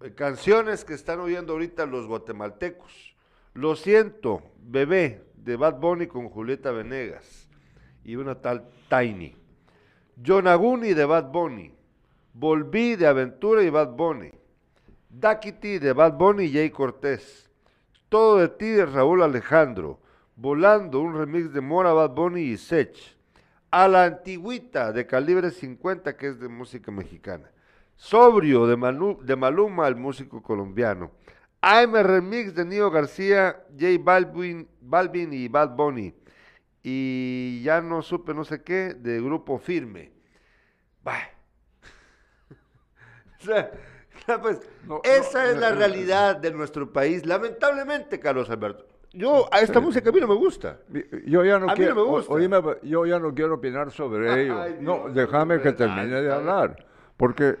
Eh, Canciones que están oyendo ahorita los guatemaltecos. Lo siento, bebé, de Bad Bunny con Julieta Venegas y una tal Tiny. Yonaguni de Bad Bunny. Volví de Aventura y Bad Bunny. Dakiti de Bad Bunny y Jay Cortés. Todo de ti de Raúl Alejandro. Volando, un remix de Mora, Bad Bunny y Sech. A la antigüita de calibre 50, que es de música mexicana. Sobrio de, Maluma, el músico colombiano. AM Remix de Nio García, J Balvin, Balvin y Bad Bunny. Y ya no supe no sé qué, de Grupo Firme. Bah. O sea, pues, No, esa no, es la no, realidad de nuestro país, lamentablemente, Carlos Alberto. Yo, a esta música a mí no me gusta. Yo ya no A mí no quiero, me o- gusta. oíme, yo ya no quiero opinar sobre ello. No, déjame que termine de hablar, porque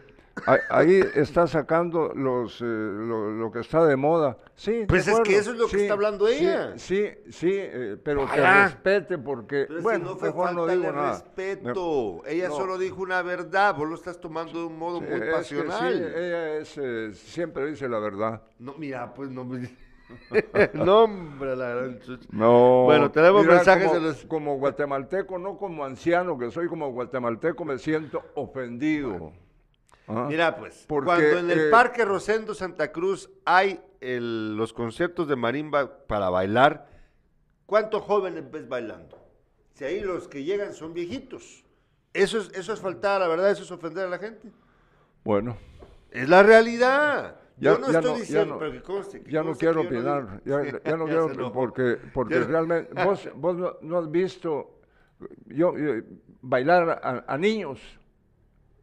ahí, está sacando los eh, lo, lo que está de moda. Sí, de Pues es que eso es lo que sí, está hablando ella. Sí, sí, eh, pero que respete porque Pero es que bueno, no fue mejor no falta digo de nada. respeto. Ella No. solo dijo una verdad. Vos lo estás tomando de un modo Sí, muy es que pasional. sí, ella es, eh, siempre dice la verdad. No, mira, pues no me... no, hombre, la gran chucha. No. Bueno, tenemos mensajes como, de los- como guatemalteco, no como anciano que soy, como guatemalteco me siento ofendido. Ah. Mira, pues, Porque, cuando en el eh, Parque Rosendo Santa Cruz hay el- los conciertos de marimba para bailar, ¿cuántos jóvenes ves bailando? Si ahí los que llegan son viejitos. Eso es, eso es faltar la verdad, eso es ofender a la gente. Bueno, Es la realidad. Ya- yo no ya estoy no- ya diciendo, no- pero que conste. que ya no quiero no opinar, ya, ya no Ya quiero porque, porque Ya realmente vos, vos no, no has visto yo, yo, bailar a, a niños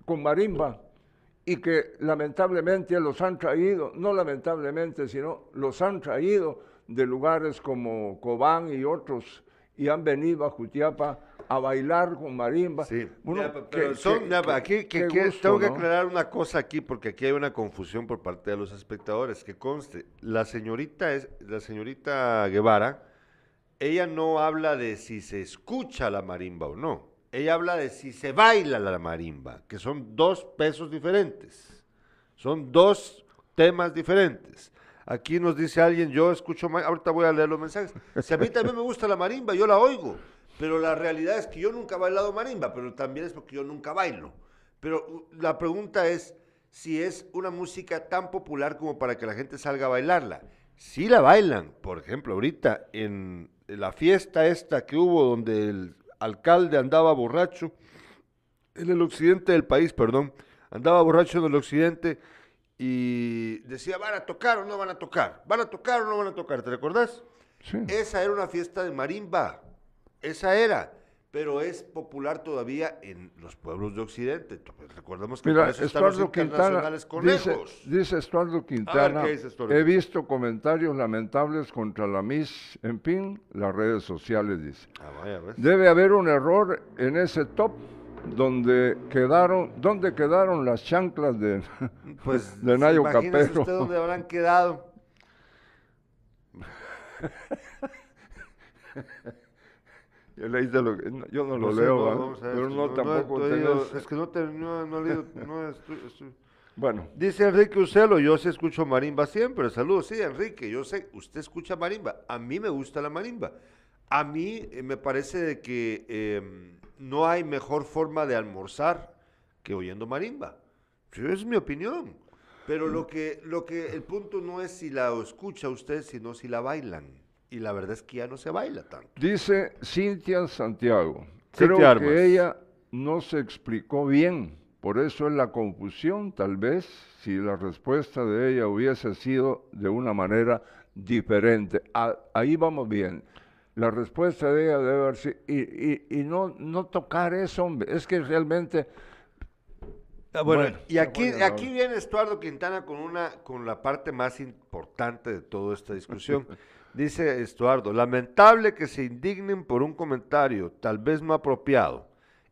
con marimba y que lamentablemente los han traído, no lamentablemente, sino los han traído de lugares como Cobán y otros y han venido a Jutiapa a bailar con marimba. Sí, Uno, Mira, que- pero son- que- aquí que- qué que- gusto, tengo que ¿no? aclarar una cosa aquí porque aquí hay una confusión por parte de los espectadores. Que conste, la señorita es la señorita Guevara. Ella no habla de si se escucha la marimba o no. Ella habla de si se baila la marimba, que son dos pesos diferentes. Son dos temas diferentes. Aquí nos dice alguien, yo escucho, ahorita voy a leer los mensajes. Si a mí también me gusta la marimba, yo la oigo. Pero la realidad es que yo nunca he bailado marimba, pero también es porque yo nunca bailo. Pero la pregunta es si es una música tan popular como para que la gente salga a bailarla. Si la bailan, por ejemplo, ahorita en la fiesta esta que hubo donde el alcalde andaba borracho, en el occidente del país, perdón, andaba borracho en el occidente y decía, ¿van a tocar o no van a tocar? ¿Van a tocar o no van a tocar? ¿Te recordás? Sí. Esa era una fiesta de marimba. Esa era. Pero es popular todavía en los pueblos de Occidente. Pues, recordemos que Mira, eso están los Estuardo Quintana, internacionales dice, dice Estuardo Quintana, ¿qué dice Estuardo he visto comentarios lamentables contra la Miss en fin, las redes sociales, dice. Ah, vaya. Debe haber un error en ese top donde quedaron, donde quedaron las chanclas de, Pues, de Nayo Capero. usted dónde habrán quedado. Yo leíste lo que- no, yo no lo leo, pero no, tampoco Es que no, te- no, no he leído, no estoy- estoy- Bueno, Dice Enrique Ucelo, yo sí escucho marimba siempre. Saludos, sí, Enrique, yo sé, usted escucha marimba. A mí me gusta la marimba. A mí eh, me parece de que eh, no hay mejor forma de almorzar que oyendo marimba. Sí, es mi opinión. Pero lo que, lo que, el punto no es si la escucha usted, sino si la bailan. Y la verdad es que ya no se baila tanto. dice Cintia Santiago, creo que ella no se explicó bien, por eso es la confusión, tal vez, si la respuesta de ella hubiese sido de una manera diferente. A- ahí vamos bien. La respuesta de ella debe haber sido, y, y- y no, no tocar eso, hombre, es que realmente... Ah, Bueno, Bueno, y aquí, aquí viene Estuardo Quintana con una con la parte más importante de toda esta discusión. Dice Estuardo, lamentable que se indignen por un comentario tal vez no apropiado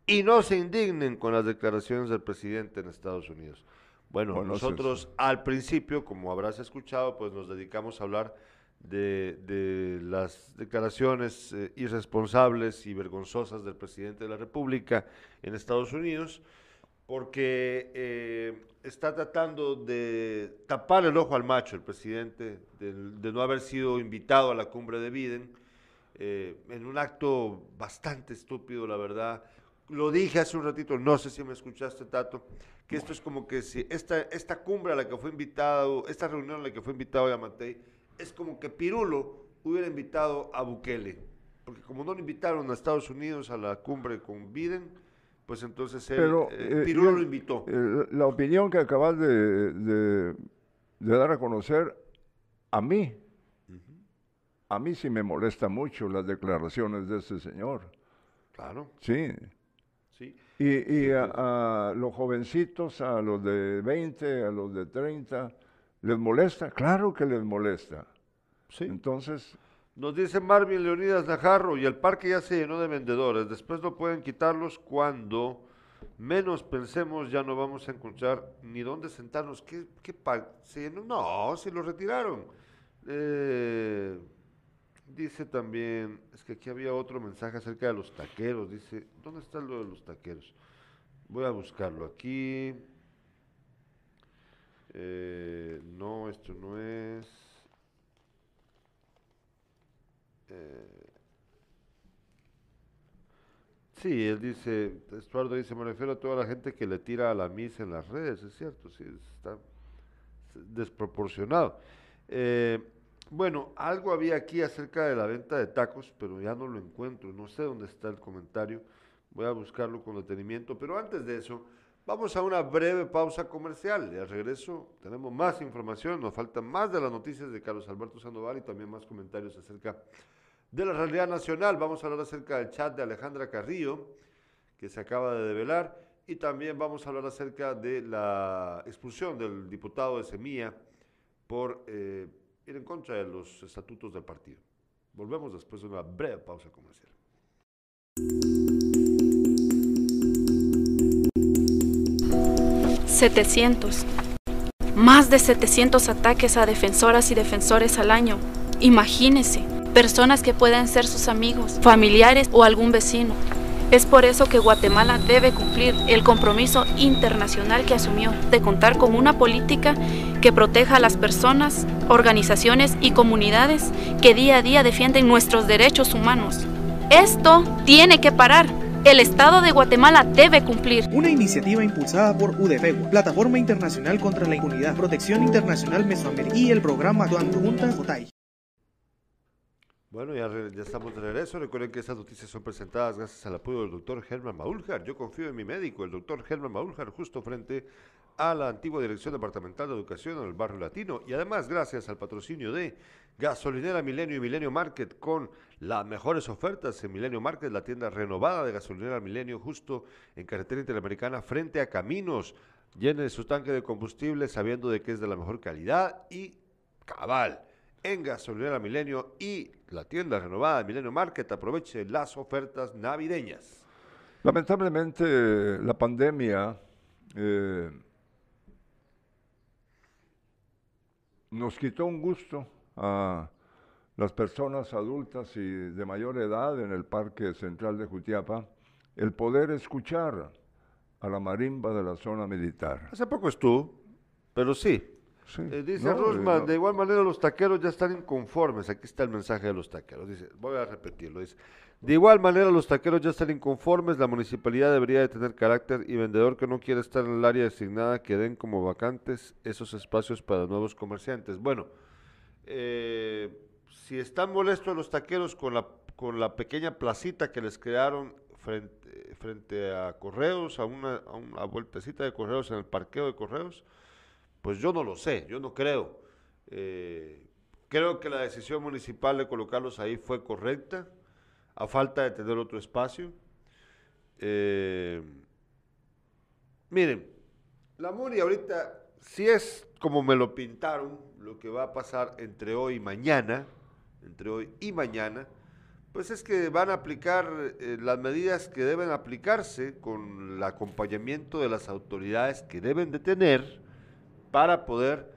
y no se indignen con las declaraciones del presidente en Estados Unidos. Bueno, nosotros al principio, como habrás escuchado, pues nos dedicamos a hablar de, de las declaraciones eh, irresponsables y vergonzosas del presidente de la República en Estados Unidos porque eh, está tratando de tapar el ojo al macho el presidente, de, no haber sido invitado a la cumbre de Biden, eh, en un acto bastante estúpido, la verdad. Lo dije hace un ratito, no sé si me escuchaste, Tato, que esto es como que si esta, esta cumbre a la que fue invitado, esta reunión a la que fue invitado Yamatei, es como que Pirulo hubiera invitado a Bukele. Porque como no lo invitaron a Estados Unidos a la cumbre con Biden, pues entonces él, Pero, eh, eh, Pirulo yo- lo invitó. Eh, la opinión que acabas de, de- de dar a conocer, a mí, a mí sí me molesta mucho las declaraciones de ese señor. Claro, Sí. sí. Y, y a, a los jovencitos, a los de 20, a los de 30, ¿les molesta? Claro que les molesta. Sí. Entonces, Nos dice Marvin Leonidas Najarro, y el parque ya se llenó de vendedores. Después no pueden quitarlos cuando menos pensemos ya no vamos a encontrar ni dónde sentarnos. ¿Qué, qué se llenó? No, se lo retiraron. Eh, dice también, es que aquí había otro mensaje acerca de los taqueros. Dice, ¿dónde está lo de los taqueros? Voy a buscarlo aquí. Eh, no, esto no es. Eh, sí, él dice, Estuardo dice, me refiero a toda la gente que le tira a la misa en las redes, es cierto, sí, está desproporcionado. Eh, bueno, algo había aquí acerca de la venta de tacos, pero ya no lo encuentro, no sé dónde está el comentario, voy a buscarlo con detenimiento, pero antes de eso, vamos a una breve pausa comercial y al regreso tenemos más información, nos faltan más de las noticias de Carlos Alberto Sandoval y también más comentarios acerca de la realidad nacional. Vamos a hablar acerca del chat de Alejandra Carrillo, que se acaba de develar, y también vamos a hablar acerca de la expulsión del diputado de Semilla por eh, ir en contra de los estatutos del partido. Volvemos después de una breve pausa comercial. 700. Más de 700 ataques a defensoras y defensores al año. Imagínese, personas que pueden ser sus amigos, familiares o algún vecino. Es por eso que Guatemala debe cumplir el compromiso internacional que asumió de contar con una política que proteja a las personas, organizaciones y comunidades que día a día defienden nuestros derechos humanos. Esto tiene que parar. El Estado de Guatemala debe cumplir. Una iniciativa impulsada por UDFEGO, Plataforma Internacional contra la Impunidad, Protección Internacional Mesoamericana y el programa Juntas Jotay. Bueno, ya, re- estamos de regreso. Recuerden que estas noticias son presentadas gracias al apoyo del doctor Germán Maúljar. Yo confío en mi médico, el doctor Germán Maúljar, justo frente a la antigua Dirección Departamental de Educación en el barrio latino. Y además, gracias al patrocinio de Gasolinera Milenio y Milenio Market con las mejores ofertas en Milenio Market, la tienda renovada de Gasolinera Milenio, justo en Carretera Interamericana, frente a Caminos. Llene su tanque de combustible sabiendo de que es de la mejor calidad y cabal en Gasolinera Milenio y la tienda renovada de Milenio Market. Aproveche las ofertas navideñas. Lamentablemente, la pandemia eh, nos quitó un gusto a las personas adultas y de mayor edad en el Parque Central de Jutiapa el poder escuchar a la marimba de la zona militar. Hace poco estuvo, pero sí. Sí, Eh, dice no, Rusman, eh, no. de igual manera los taqueros ya están inconformes. Aquí está el mensaje de los taqueros. Dice, voy a repetirlo. Dice, de igual manera los taqueros ya están inconformes. La municipalidad debería de tener carácter y vendedor que no quiere estar en el área designada que den como vacantes esos espacios para nuevos comerciantes. Bueno, eh, si están molestos los taqueros con la, con la pequeña placita que les crearon frente, frente a Correos, a una, a una vueltecita de Correos en el parqueo de Correos, pues yo no lo sé, yo no creo. Eh, creo que la decisión municipal de colocarlos ahí fue correcta, a falta de tener otro espacio. Eh, miren, la Muri ahorita, si es como me lo pintaron, lo que va a pasar entre hoy y mañana, entre hoy y mañana, pues es que van a aplicar eh, las medidas que deben aplicarse con el acompañamiento de las autoridades que deben de tener para poder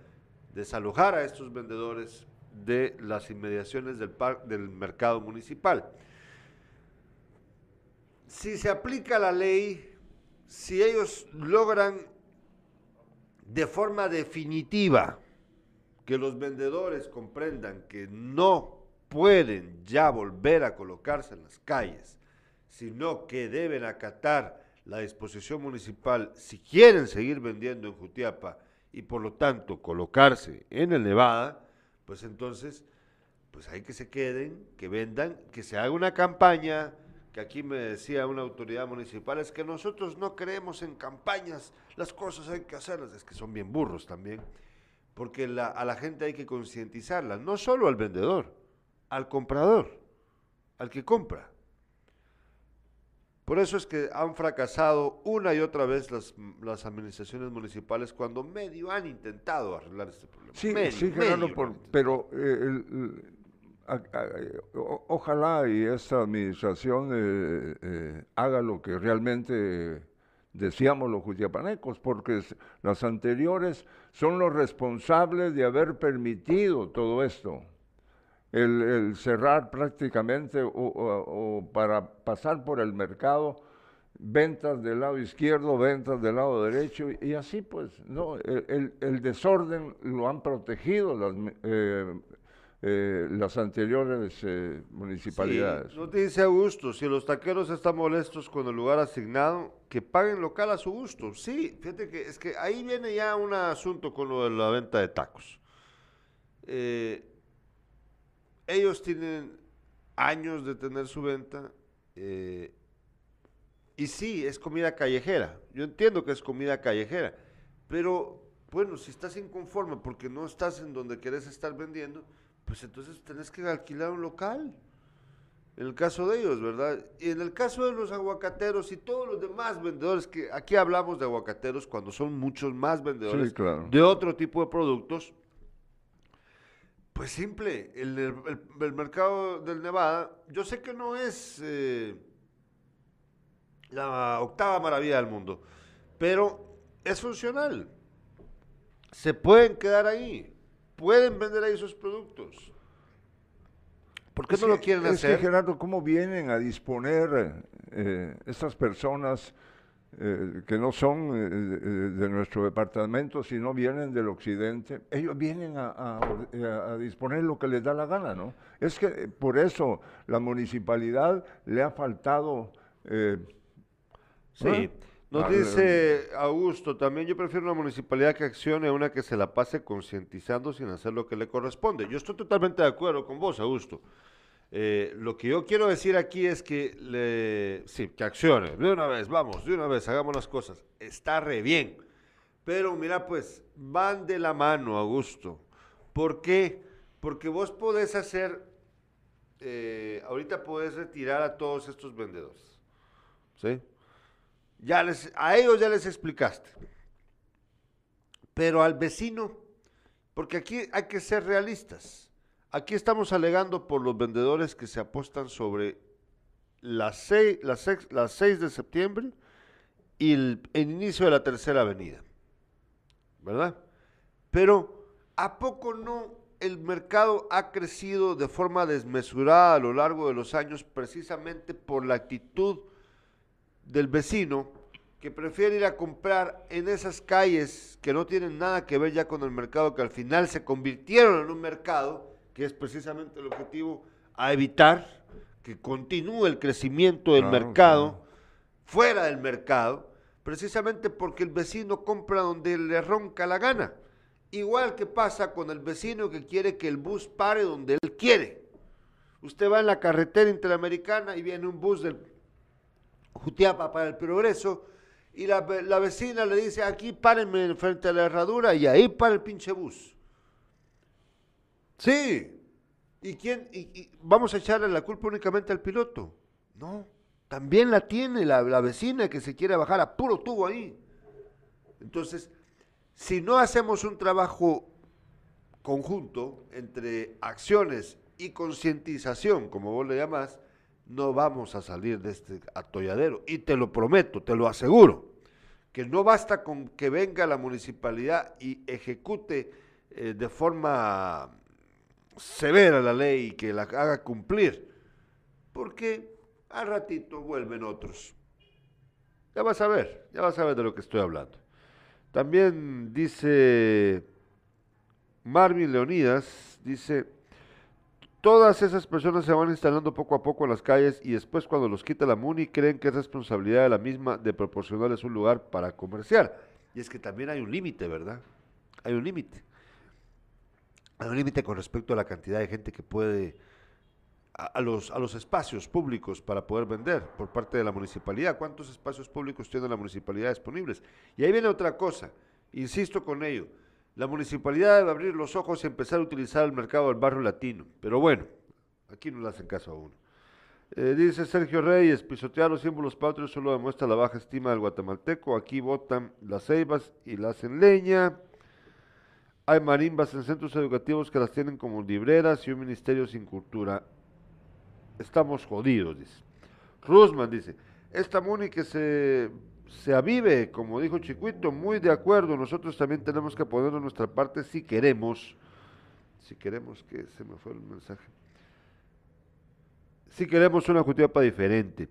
desalojar a estos vendedores de las inmediaciones del, del mercado municipal. Si se aplica la ley, si ellos logran de forma definitiva que los vendedores comprendan que no pueden ya volver a colocarse en las calles, sino que deben acatar la disposición municipal si quieren seguir vendiendo en Jutiapa y por lo tanto colocarse en el Nevada, pues entonces, pues hay que se queden, que vendan, que se haga una campaña, que aquí me decía una autoridad municipal, es que nosotros no creemos en campañas, las cosas hay que hacerlas, es que son bien burros también, porque la- a la gente hay que concientizarla, no solo al vendedor, al comprador, al que compra. Por eso es que han fracasado una y otra vez las, las administraciones municipales cuando medio han intentado arreglar este problema. Sí, Medio, sí, Gerardo, por- pero eh, el- el- a- a- o- ojalá y esta administración eh, eh, haga lo que realmente decíamos los jutiapanecos, porque las anteriores son los responsables de haber permitido todo esto. El, cerrar prácticamente o, para pasar por el mercado ventas del lado izquierdo, ventas del lado derecho, y, así pues, no, el, desorden lo han protegido las, eh, eh, las anteriores eh, municipalidades. Sí, nos dice Augusto, si los taqueros están molestos con el lugar asignado, que paguen local a su gusto. Sí, fíjate que es que ahí viene ya un asunto con lo de la venta de tacos. Eh, ellos tienen años de tener su venta eh, y sí, es comida callejera. Yo entiendo que es comida callejera, pero bueno, si estás inconforme porque no estás en donde querés estar vendiendo, pues entonces tenés que alquilar un local. En el caso de ellos, ¿verdad? Y en el caso de los aguacateros y todos los demás vendedores, que aquí hablamos de aguacateros cuando son muchos más vendedores Sí, claro. de otro tipo de productos, pues simple, el, el- el mercado del Nevada, yo sé que no es eh, la octava maravilla del mundo, pero es funcional. Se pueden quedar ahí, pueden vender ahí sus productos. ¿Por qué Es no lo quieren es hacer? que Gerardo, ¿cómo vienen a disponer eh, estas personas eh, que no son eh, de, de nuestro departamento, sino vienen del occidente? Ellos vienen a, a eh, a disponer lo que les da la gana, ¿no? Es que eh, por eso la municipalidad le ha faltado... eh, Sí, ¿eh? nos Ah, dice Augusto, también yo prefiero una municipalidad que accione a una que se la pase concientizando sin hacer lo que le corresponde. Yo estoy totalmente de acuerdo con vos, Augusto. Eh, lo que yo quiero decir aquí es que, le, sí, que accione, de una vez, vamos, de una vez, hagamos las cosas. Está re bien. Pero mira, pues, van de la mano, Augusto. ¿Por qué? Porque vos podés hacer, eh, ahorita podés retirar a todos estos vendedores. ¿Sí? Ya les, a ellos ya les explicaste. Pero al vecino, porque aquí hay que ser realistas. Aquí estamos alegando por los vendedores que se apostan sobre las 6, las las 6 de septiembre y el, el, inicio de la tercera avenida. ¿Verdad? Pero ¿a poco no el mercado ha crecido de forma desmesurada a lo largo de los años precisamente por la actitud del vecino que prefiere ir a comprar en esas calles que no tienen nada que ver ya con el mercado, que al final se convirtieron en un mercado que es precisamente el objetivo a evitar que continúe el crecimiento del Claro, mercado claro. fuera del mercado, precisamente porque el vecino compra donde le ronca la gana. Igual que pasa con el vecino que quiere que el bus pare donde él quiere. Usted va en la carretera interamericana y viene un bus del Jutiapa para el Progreso y la, la vecina le dice, aquí párenme frente a la herradura y ahí para el pinche bus. Sí. ¿Y quién? y- ¿Vamos a echarle la culpa únicamente al piloto? No. También la tiene la, la vecina que se quiere bajar a puro tubo ahí. Entonces, si no hacemos un trabajo conjunto entre acciones y concientización, como vos le llamás, no vamos a salir de este atolladero. Y te lo prometo, te lo aseguro, que no basta con que venga la municipalidad y ejecute eh, de forma severa la ley y que la haga cumplir, porque al ratito vuelven otros. Ya vas a ver, ya vas a ver de lo que estoy hablando. También dice Marvin Leonidas, dice, todas esas personas se van instalando poco a poco en las calles y después cuando los quita la MUNI creen que es responsabilidad de la misma de proporcionarles un lugar para comerciar. Y es que también hay un límite, ¿verdad? Hay un límite. Un límite con respecto a la cantidad de gente que puede a, los, a los espacios públicos para poder vender por parte de la municipalidad. ¿Cuántos espacios públicos tiene la municipalidad disponibles? Y ahí viene otra cosa, insisto con ello. La municipalidad debe abrir los ojos y empezar a utilizar el mercado del barrio latino. Pero bueno, aquí no le hacen caso a uno. Eh, dice Sergio Reyes, pisotear los símbolos patrios solo demuestra la baja estima del guatemalteco. Aquí votan las ceibas y las hacen leña. Hay marimbas en centros educativos que las tienen como libreras y un ministerio sin cultura. Estamos jodidos, dice. Rusman dice, esta Muni que se, se avive, como dijo Chiquito, muy de acuerdo. Nosotros también tenemos que poner nuestra parte si queremos. Si queremos que se me fue el mensaje. Si queremos una Jutiapa diferente.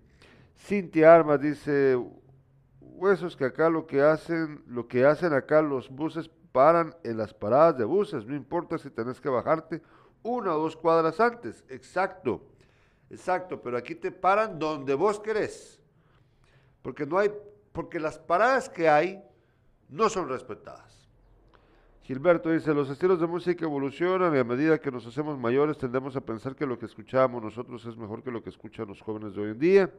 Cintia Armas dice, huesos que acá lo que hacen, lo que hacen acá los buses paran en las paradas de buses, no importa si tenés que bajarte una o dos cuadras antes. Exacto, exacto, pero aquí te paran donde vos querés. Porque no hay, porque las paradas que hay no son respetadas. Gilberto dice, los estilos de música evolucionan y a medida que nos hacemos mayores tendemos a pensar que lo que escuchábamos nosotros es mejor que lo que escuchan los jóvenes de hoy en día.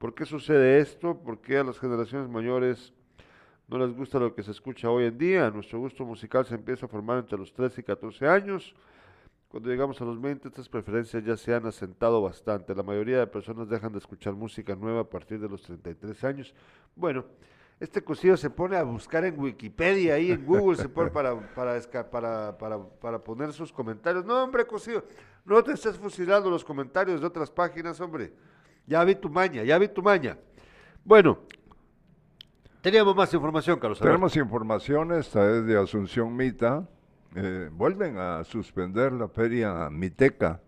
¿Por qué sucede esto? ¿Por qué a las generaciones mayores no les gusta lo que se escucha hoy en día? Nuestro gusto musical se empieza a formar entre los 13 y 14 años. Cuando llegamos a los 20, estas preferencias ya se han asentado bastante. La mayoría de personas dejan de escuchar música nueva a partir de los 33 años. Bueno, este cosillo se pone a buscar en Wikipedia, ahí en Google, se pone para, para, para, para poner sus comentarios. No, hombre, cosillo, no te estés fusilando los comentarios de otras páginas, hombre. Ya vi tu maña, ya vi tu maña. Bueno, teníamos más información, Carlos. Alberto. Tenemos información, esta es de Asunción Mita. Eh, vuelven a suspender la feria Miteca.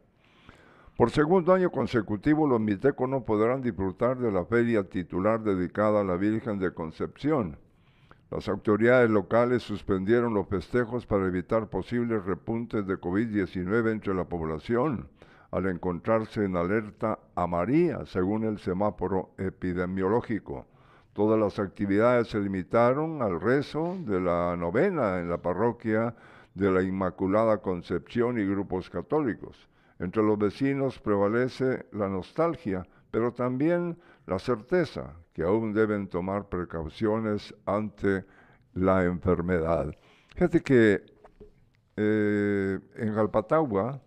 Por segundo año consecutivo, los mitecos no podrán disfrutar de la feria titular dedicada a la Virgen de Concepción. Las autoridades locales suspendieron los festejos para evitar posibles repuntes de COVID-19 entre la población, al encontrarse en alerta amarilla, según el semáforo epidemiológico. Todas las actividades se limitaron al rezo de la novena en la parroquia de la Inmaculada Concepción y grupos católicos. Entre los vecinos prevalece la nostalgia, pero también la certeza que aún deben tomar precauciones ante la enfermedad. Fíjate que eh, en Jalpatagua,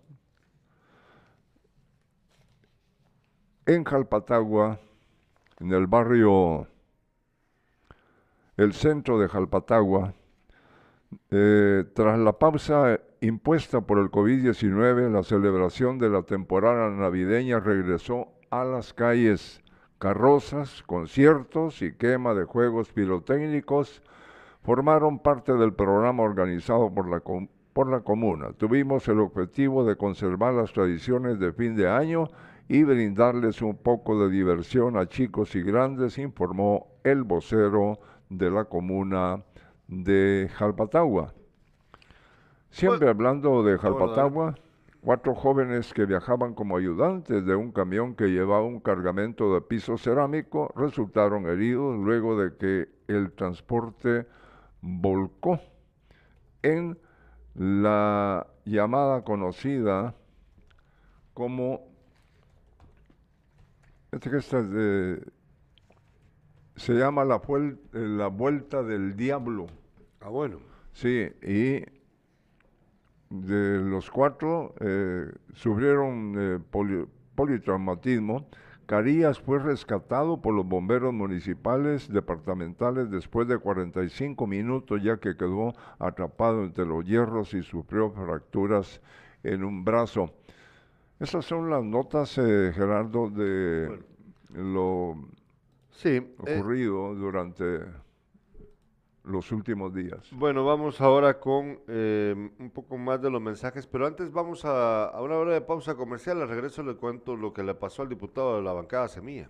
en Jalpatagua, en el barrio, el centro de Jalpatagua, eh, tras la pausa impuesta por el COVID-19, la celebración de la temporada navideña regresó a las calles. Carrozas, conciertos y quema de juegos pirotécnicos formaron parte del programa organizado por la, por la comuna. Tuvimos el objetivo de conservar las tradiciones de fin de año y brindarles un poco de diversión a chicos y grandes, informó el vocero de la comuna de Jalpatagua. Siempre hablando de Jalpatagua, cuatro jóvenes que viajaban como ayudantes de un camión que llevaba un cargamento de piso cerámico resultaron heridos luego de que el transporte volcó en la llamada conocida como este que está se llama la, la vuelta del diablo. Ah, bueno. Sí, y de los cuatro eh, sufrieron eh, politraumatismo. Carías fue rescatado por los bomberos municipales departamentales después de 45 minutos ya que quedó atrapado entre los hierros y sufrió fracturas en un brazo. Esas son las notas, eh, Gerardo, de lo sí, ocurrido durante los últimos días. Bueno, vamos ahora con eh, un poco más de los mensajes, pero antes vamos a, a, una hora de pausa comercial. Al regreso le cuento lo que le pasó al diputado de la bancada Semilla.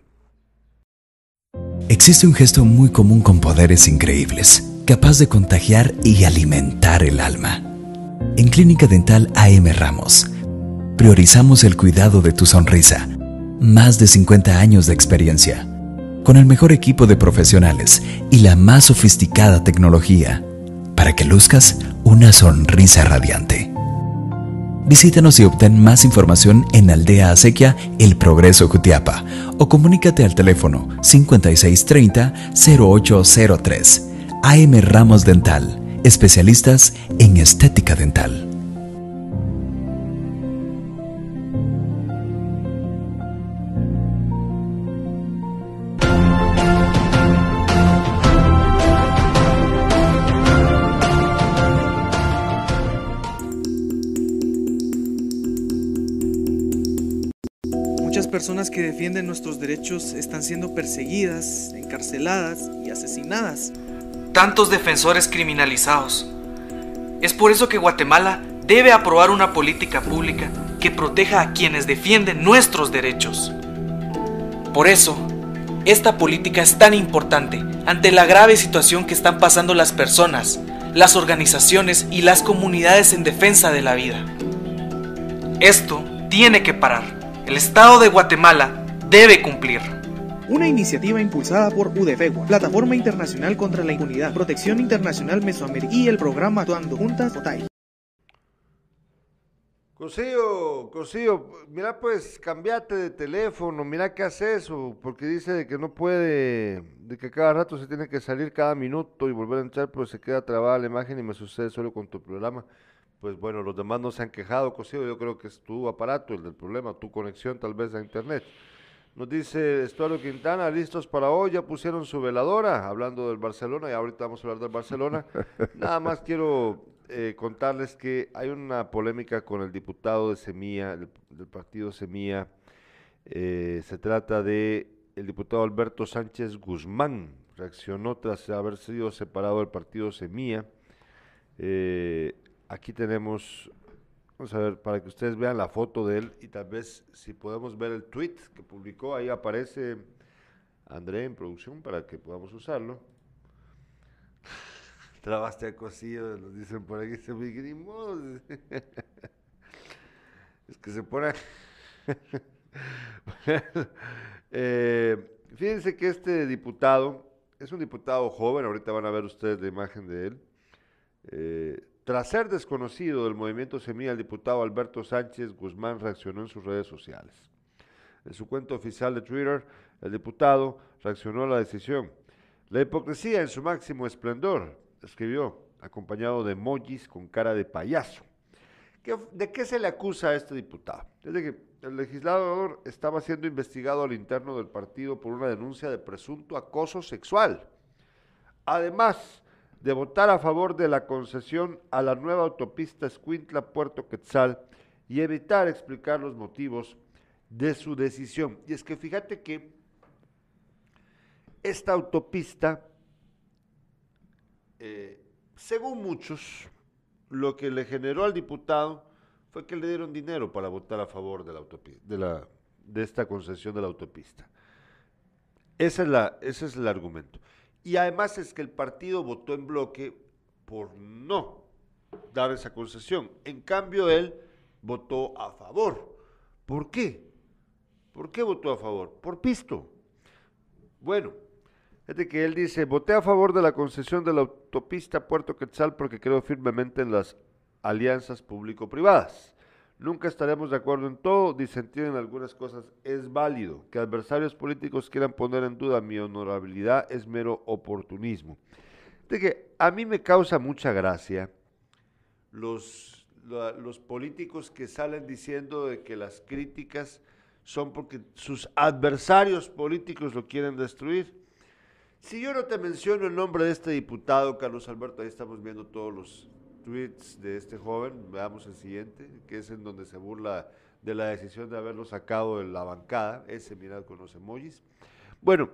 Existe un gesto muy común con poderes increíbles, capaz de contagiar y alimentar el alma. En Clínica Dental AM Ramos, priorizamos el cuidado de tu sonrisa. Más de 50 años de experiencia con el mejor equipo de profesionales y la más sofisticada tecnología para que luzcas una sonrisa radiante. Visítanos y obtén más información en Aldea Acequia El Progreso Jutiapa o comunícate al teléfono 5630-0803. AM Ramos Dental, especialistas en estética dental. Personas que defienden nuestros derechos están siendo perseguidas, encarceladas y asesinadas. Tantos defensores criminalizados. Es por eso que Guatemala debe aprobar una política pública que proteja a quienes defienden nuestros derechos. Por eso, esta política es tan importante ante la grave situación que están pasando las personas, las organizaciones y las comunidades en defensa de la vida. Esto tiene que parar. El Estado de Guatemala debe cumplir. Una iniciativa impulsada por UDFEGUA, Plataforma Internacional contra la Impunidad, Protección Internacional Mesoamericana y el programa Actuando Juntas OTAI. Cosío, Cosío, mira pues, cambiate de teléfono, mira qué haces eso, porque dice de que no puede, de que cada rato se tiene que salir cada minuto y volver a entrar, pues se queda trabada la imagen y me sucede solo con tu programa pues bueno, los demás no se han quejado, Cosío, yo creo que es tu aparato el del problema, tu conexión tal vez a internet. Nos dice Estuardo Quintana, listos para hoy, ya pusieron su veladora, hablando del Barcelona, y ahorita vamos a hablar del Barcelona. Nada más quiero eh, contarles que hay una polémica con el diputado de Semilla, del partido Semilla. Eh, se trata de el diputado Alberto Sánchez Guzmán, reaccionó tras haber sido separado del partido Semilla. Eh, aquí tenemos, vamos a ver, para que ustedes vean la foto de él y tal vez si podemos ver el tweet que publicó, ahí aparece André en producción para que podamos usarlo. Trabaste a cosido, nos dicen por aquí, se me es que se pone... eh, fíjense que este diputado es un diputado joven, ahorita van a ver ustedes la imagen de él. Eh, Tras ser desconocido del movimiento Semilla, el diputado Alberto Sánchez Guzmán reaccionó en sus redes sociales. En su cuenta oficial de Twitter, el diputado reaccionó a la decisión. La hipocresía en su máximo esplendor, escribió, acompañado de emojis con cara de payaso. ¿De qué se le acusa a este diputado? Es de que el legislador estaba siendo investigado al interno del partido por una denuncia de presunto acoso sexual. Además de votar a favor de la concesión a la nueva autopista Escuintla-Puerto Quetzal y evitar explicar los motivos de su decisión. Y es que fíjate que esta autopista, eh, según muchos, lo que le generó al diputado fue que le dieron dinero para votar a favor de la de, la, de esta concesión de la autopista. Esa es la, ese es el argumento. Y además es que el partido votó en bloque por no dar esa concesión. En cambio, él votó a favor. ¿Por qué? ¿Por qué votó a favor? Por pisto. Bueno, de que él dice, voté a favor de la concesión de la autopista Puerto Quetzal porque creo firmemente en las alianzas público-privadas. Nunca estaremos de acuerdo en todo, disentir en algunas cosas es válido. Que adversarios políticos quieran poner en duda mi honorabilidad es mero oportunismo. De que a mí me causa mucha gracia los, los políticos que salen diciendo de que las críticas son porque sus adversarios políticos lo quieren destruir. Si yo no te menciono el nombre de este diputado, Carlos Alberto, ahí estamos viendo todos los tweets de este joven, veamos el siguiente, que es en donde se burla de la decisión de haberlo sacado de la bancada, ese mirad con los emojis. Bueno,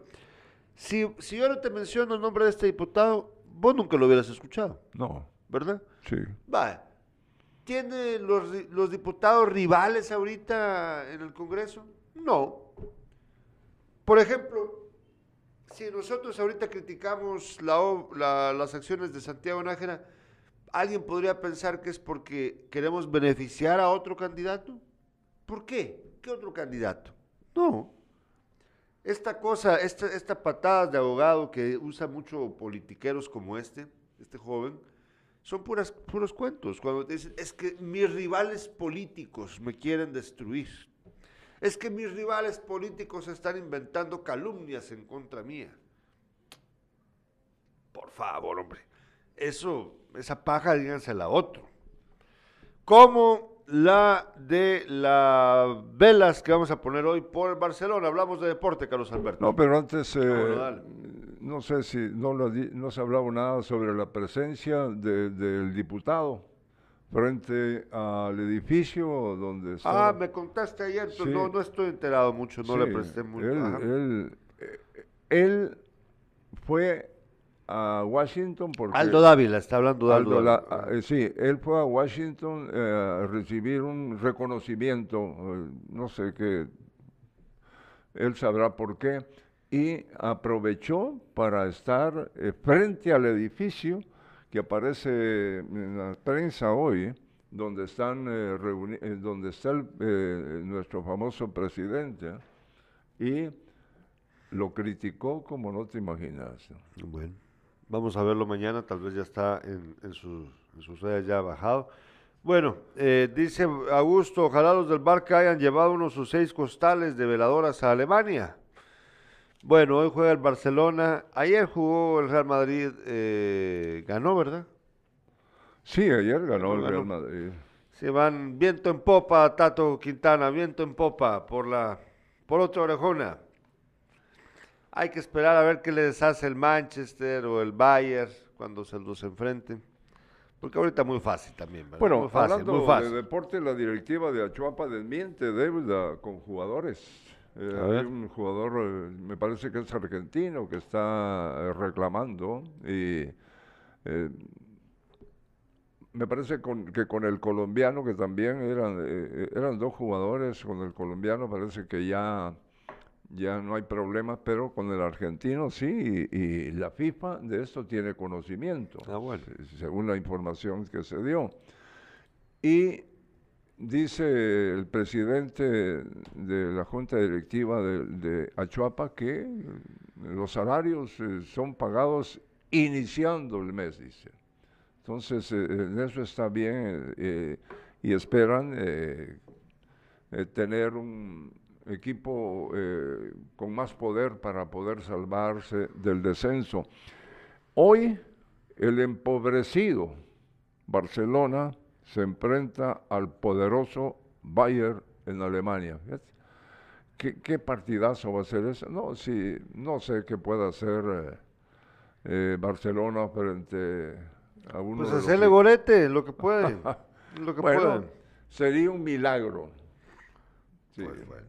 si, si yo no te menciono el nombre de este diputado, vos nunca lo hubieras escuchado. No. ¿Verdad? Sí. Va. ¿Tiene los, los diputados rivales ahorita en el Congreso? No. Por ejemplo, si nosotros ahorita criticamos las acciones de Santiago Nájera, ¿alguien podría pensar que es porque queremos beneficiar a otro candidato? ¿Por qué? ¿Qué otro candidato? No. Esta cosa, esta, esta patada de abogado que usa mucho politiqueros como este, este joven, son puras, puros cuentos. Cuando dicen, es que mis rivales políticos me quieren destruir. Es que mis rivales políticos están inventando calumnias en contra mía. Por favor, hombre. Eso, esa paja, dígansela a otro. Como la de las velas que vamos a poner hoy por Barcelona. Hablamos de deporte, Carlos Alberto. No, pero antes, eh, no sé si no, no se hablaba nada sobre la presencia del diputado frente al edificio donde está. Ah, me contaste ayer, no, no estoy enterado mucho, no le presté mucho. Él, eh, él, fue a Washington porque... Aldo Dávila, está hablando de Aldo, ah, eh, sí, él fue a Washington eh, a recibir un reconocimiento, no sé qué, él sabrá por qué, y aprovechó para estar frente al edificio que aparece en la prensa hoy, donde, están, eh, eh, donde está eh, nuestro famoso presidente, y lo criticó como no te imaginas. Bueno, vamos a verlo mañana, tal vez ya está en, en, redes ya bajado. Bueno, dice Augusto, ojalá los del Barca hayan llevado unos sus seis costales de veladoras a Alemania. Bueno, hoy juega el Barcelona. Ayer jugó el Real Madrid, eh, ganó, ¿verdad? Sí, ayer ganó el Real Madrid. Se van viento en popa, Tato Quintana, viento en popa por la por otra orejona. Hay que esperar a ver qué les hace el Manchester o el Bayern cuando se los enfrenten. Porque ahorita muy fácil también, ¿verdad? Bueno, muy fácil, hablando muy fácil. de deporte, la directiva de Achuapa desmiente deuda con jugadores. Eh, hay un jugador, eh, me parece que es argentino, que está eh, reclamando y me parece que con el colombiano, que también eran, eran dos jugadores, con el colombiano parece que ya, ya no hay problemas, pero con el argentino sí, y, la FIFA de esto tiene conocimiento, ah, bueno. según la información que se dio. Y Dice el presidente de la Junta Directiva de, Achuapa que los salarios eh, son pagados iniciando el mes, dice. Entonces, eh, en eso está bien eh, y esperan eh, eh, tener un equipo eh, con más poder para poder salvarse del descenso. Hoy, el empobrecido Barcelona se enfrenta al poderoso Bayern en Alemania. ¿Qué, qué partidazo va a ser ese? No, sí, no sé qué pueda hacer eh, eh, Barcelona frente a uno Pues de hacerle golete, lo que puede. lo que Bueno, puede. sería un milagro. Sí. Pues, bueno,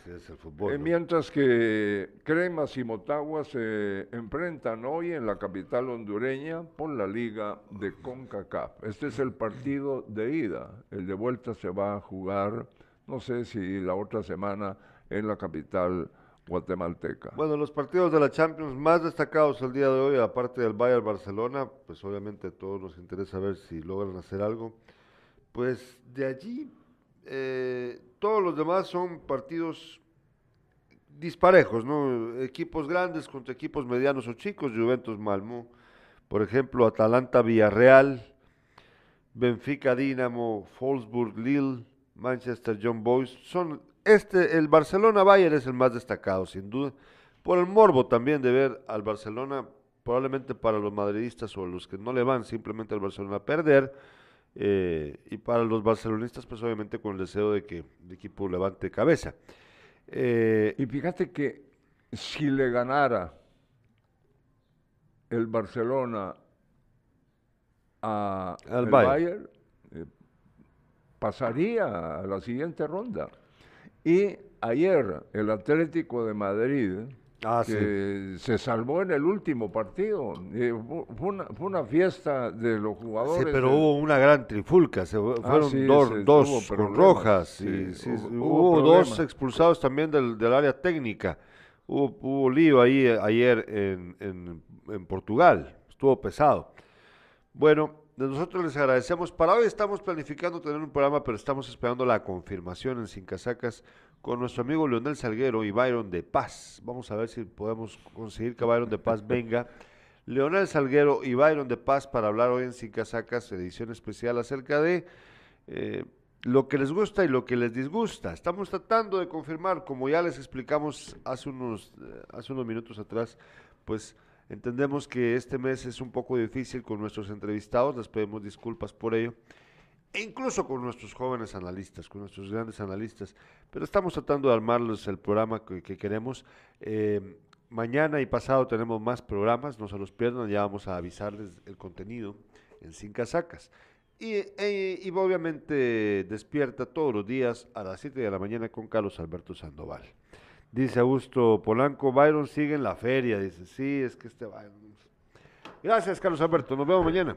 así es el fútbol. Eh, ¿no? mientras que Cremas y Motagua se enfrentan hoy en la capital hondureña por la liga de CONCACAF. Este es el partido de ida. El de vuelta se va a jugar, no sé si la otra semana, en la capital guatemalteca. Bueno, los partidos de la Champions más destacados el día de hoy, aparte del Bayern Barcelona, pues obviamente a todos nos interesa ver si logran hacer algo. Pues de allí, eh, todos los demás son partidos disparejos, ¿no? Equipos grandes contra equipos medianos o chicos, Juventus Malmö, por ejemplo, Atalanta Villarreal, Benfica Dinamo, Wolfsburg Lille, Manchester John Boys, son este el Barcelona Bayern es el más destacado sin duda por el morbo también de ver al Barcelona probablemente para los madridistas o los que no le van simplemente al Barcelona perder eh, y para los barcelonistas pues obviamente con el deseo de que el equipo levante cabeza. Eh, Y fíjate que si le ganara el Barcelona a Al el Bayern. Bayern, eh, pasaría a la siguiente ronda. Y ayer el Atlético de Madrid, Ah, que se salvó en el último partido, eh, fu- fue, una, fue una fiesta de los Sí, jugadores. pero de- hubo una gran trifulca, se Ah, fueron sí, dos, dos con rojas, sí, y sí, hubo- hubo, hubo dos expulsados también del, del área técnica, hubo, hubo lío ahí eh, ayer en, en- en Portugal, estuvo pesado. Bueno, nosotros les agradecemos, para hoy estamos planificando tener un programa, pero estamos esperando la confirmación en Sin Casacas con nuestro amigo Leonel Salguero y Byron de Paz. Vamos a ver si podemos conseguir que Byron de Paz venga. Leonel Salguero y Byron de Paz para hablar hoy en Sin Casacas, edición especial acerca de eh, lo que les gusta y lo que les disgusta. Estamos tratando de confirmar, como ya les explicamos hace unos, eh, hace unos minutos atrás, pues entendemos que este mes es un poco difícil con nuestros entrevistados, les pedimos disculpas por ello, e incluso con nuestros jóvenes analistas, con nuestros grandes analistas, pero estamos tratando de armarles el programa que, que queremos. Eh, mañana y pasado tenemos más programas, no se los pierdan, ya vamos a avisarles el contenido en Sin Casacas. Y, e- y obviamente despierta todos los días a las 7 de la mañana con Carlos Alberto Sandoval. Dice Augusto Polanco, Byron sigue en la feria, dice, sí, es que este Byron... Gracias, Carlos Alberto, nos vemos mañana.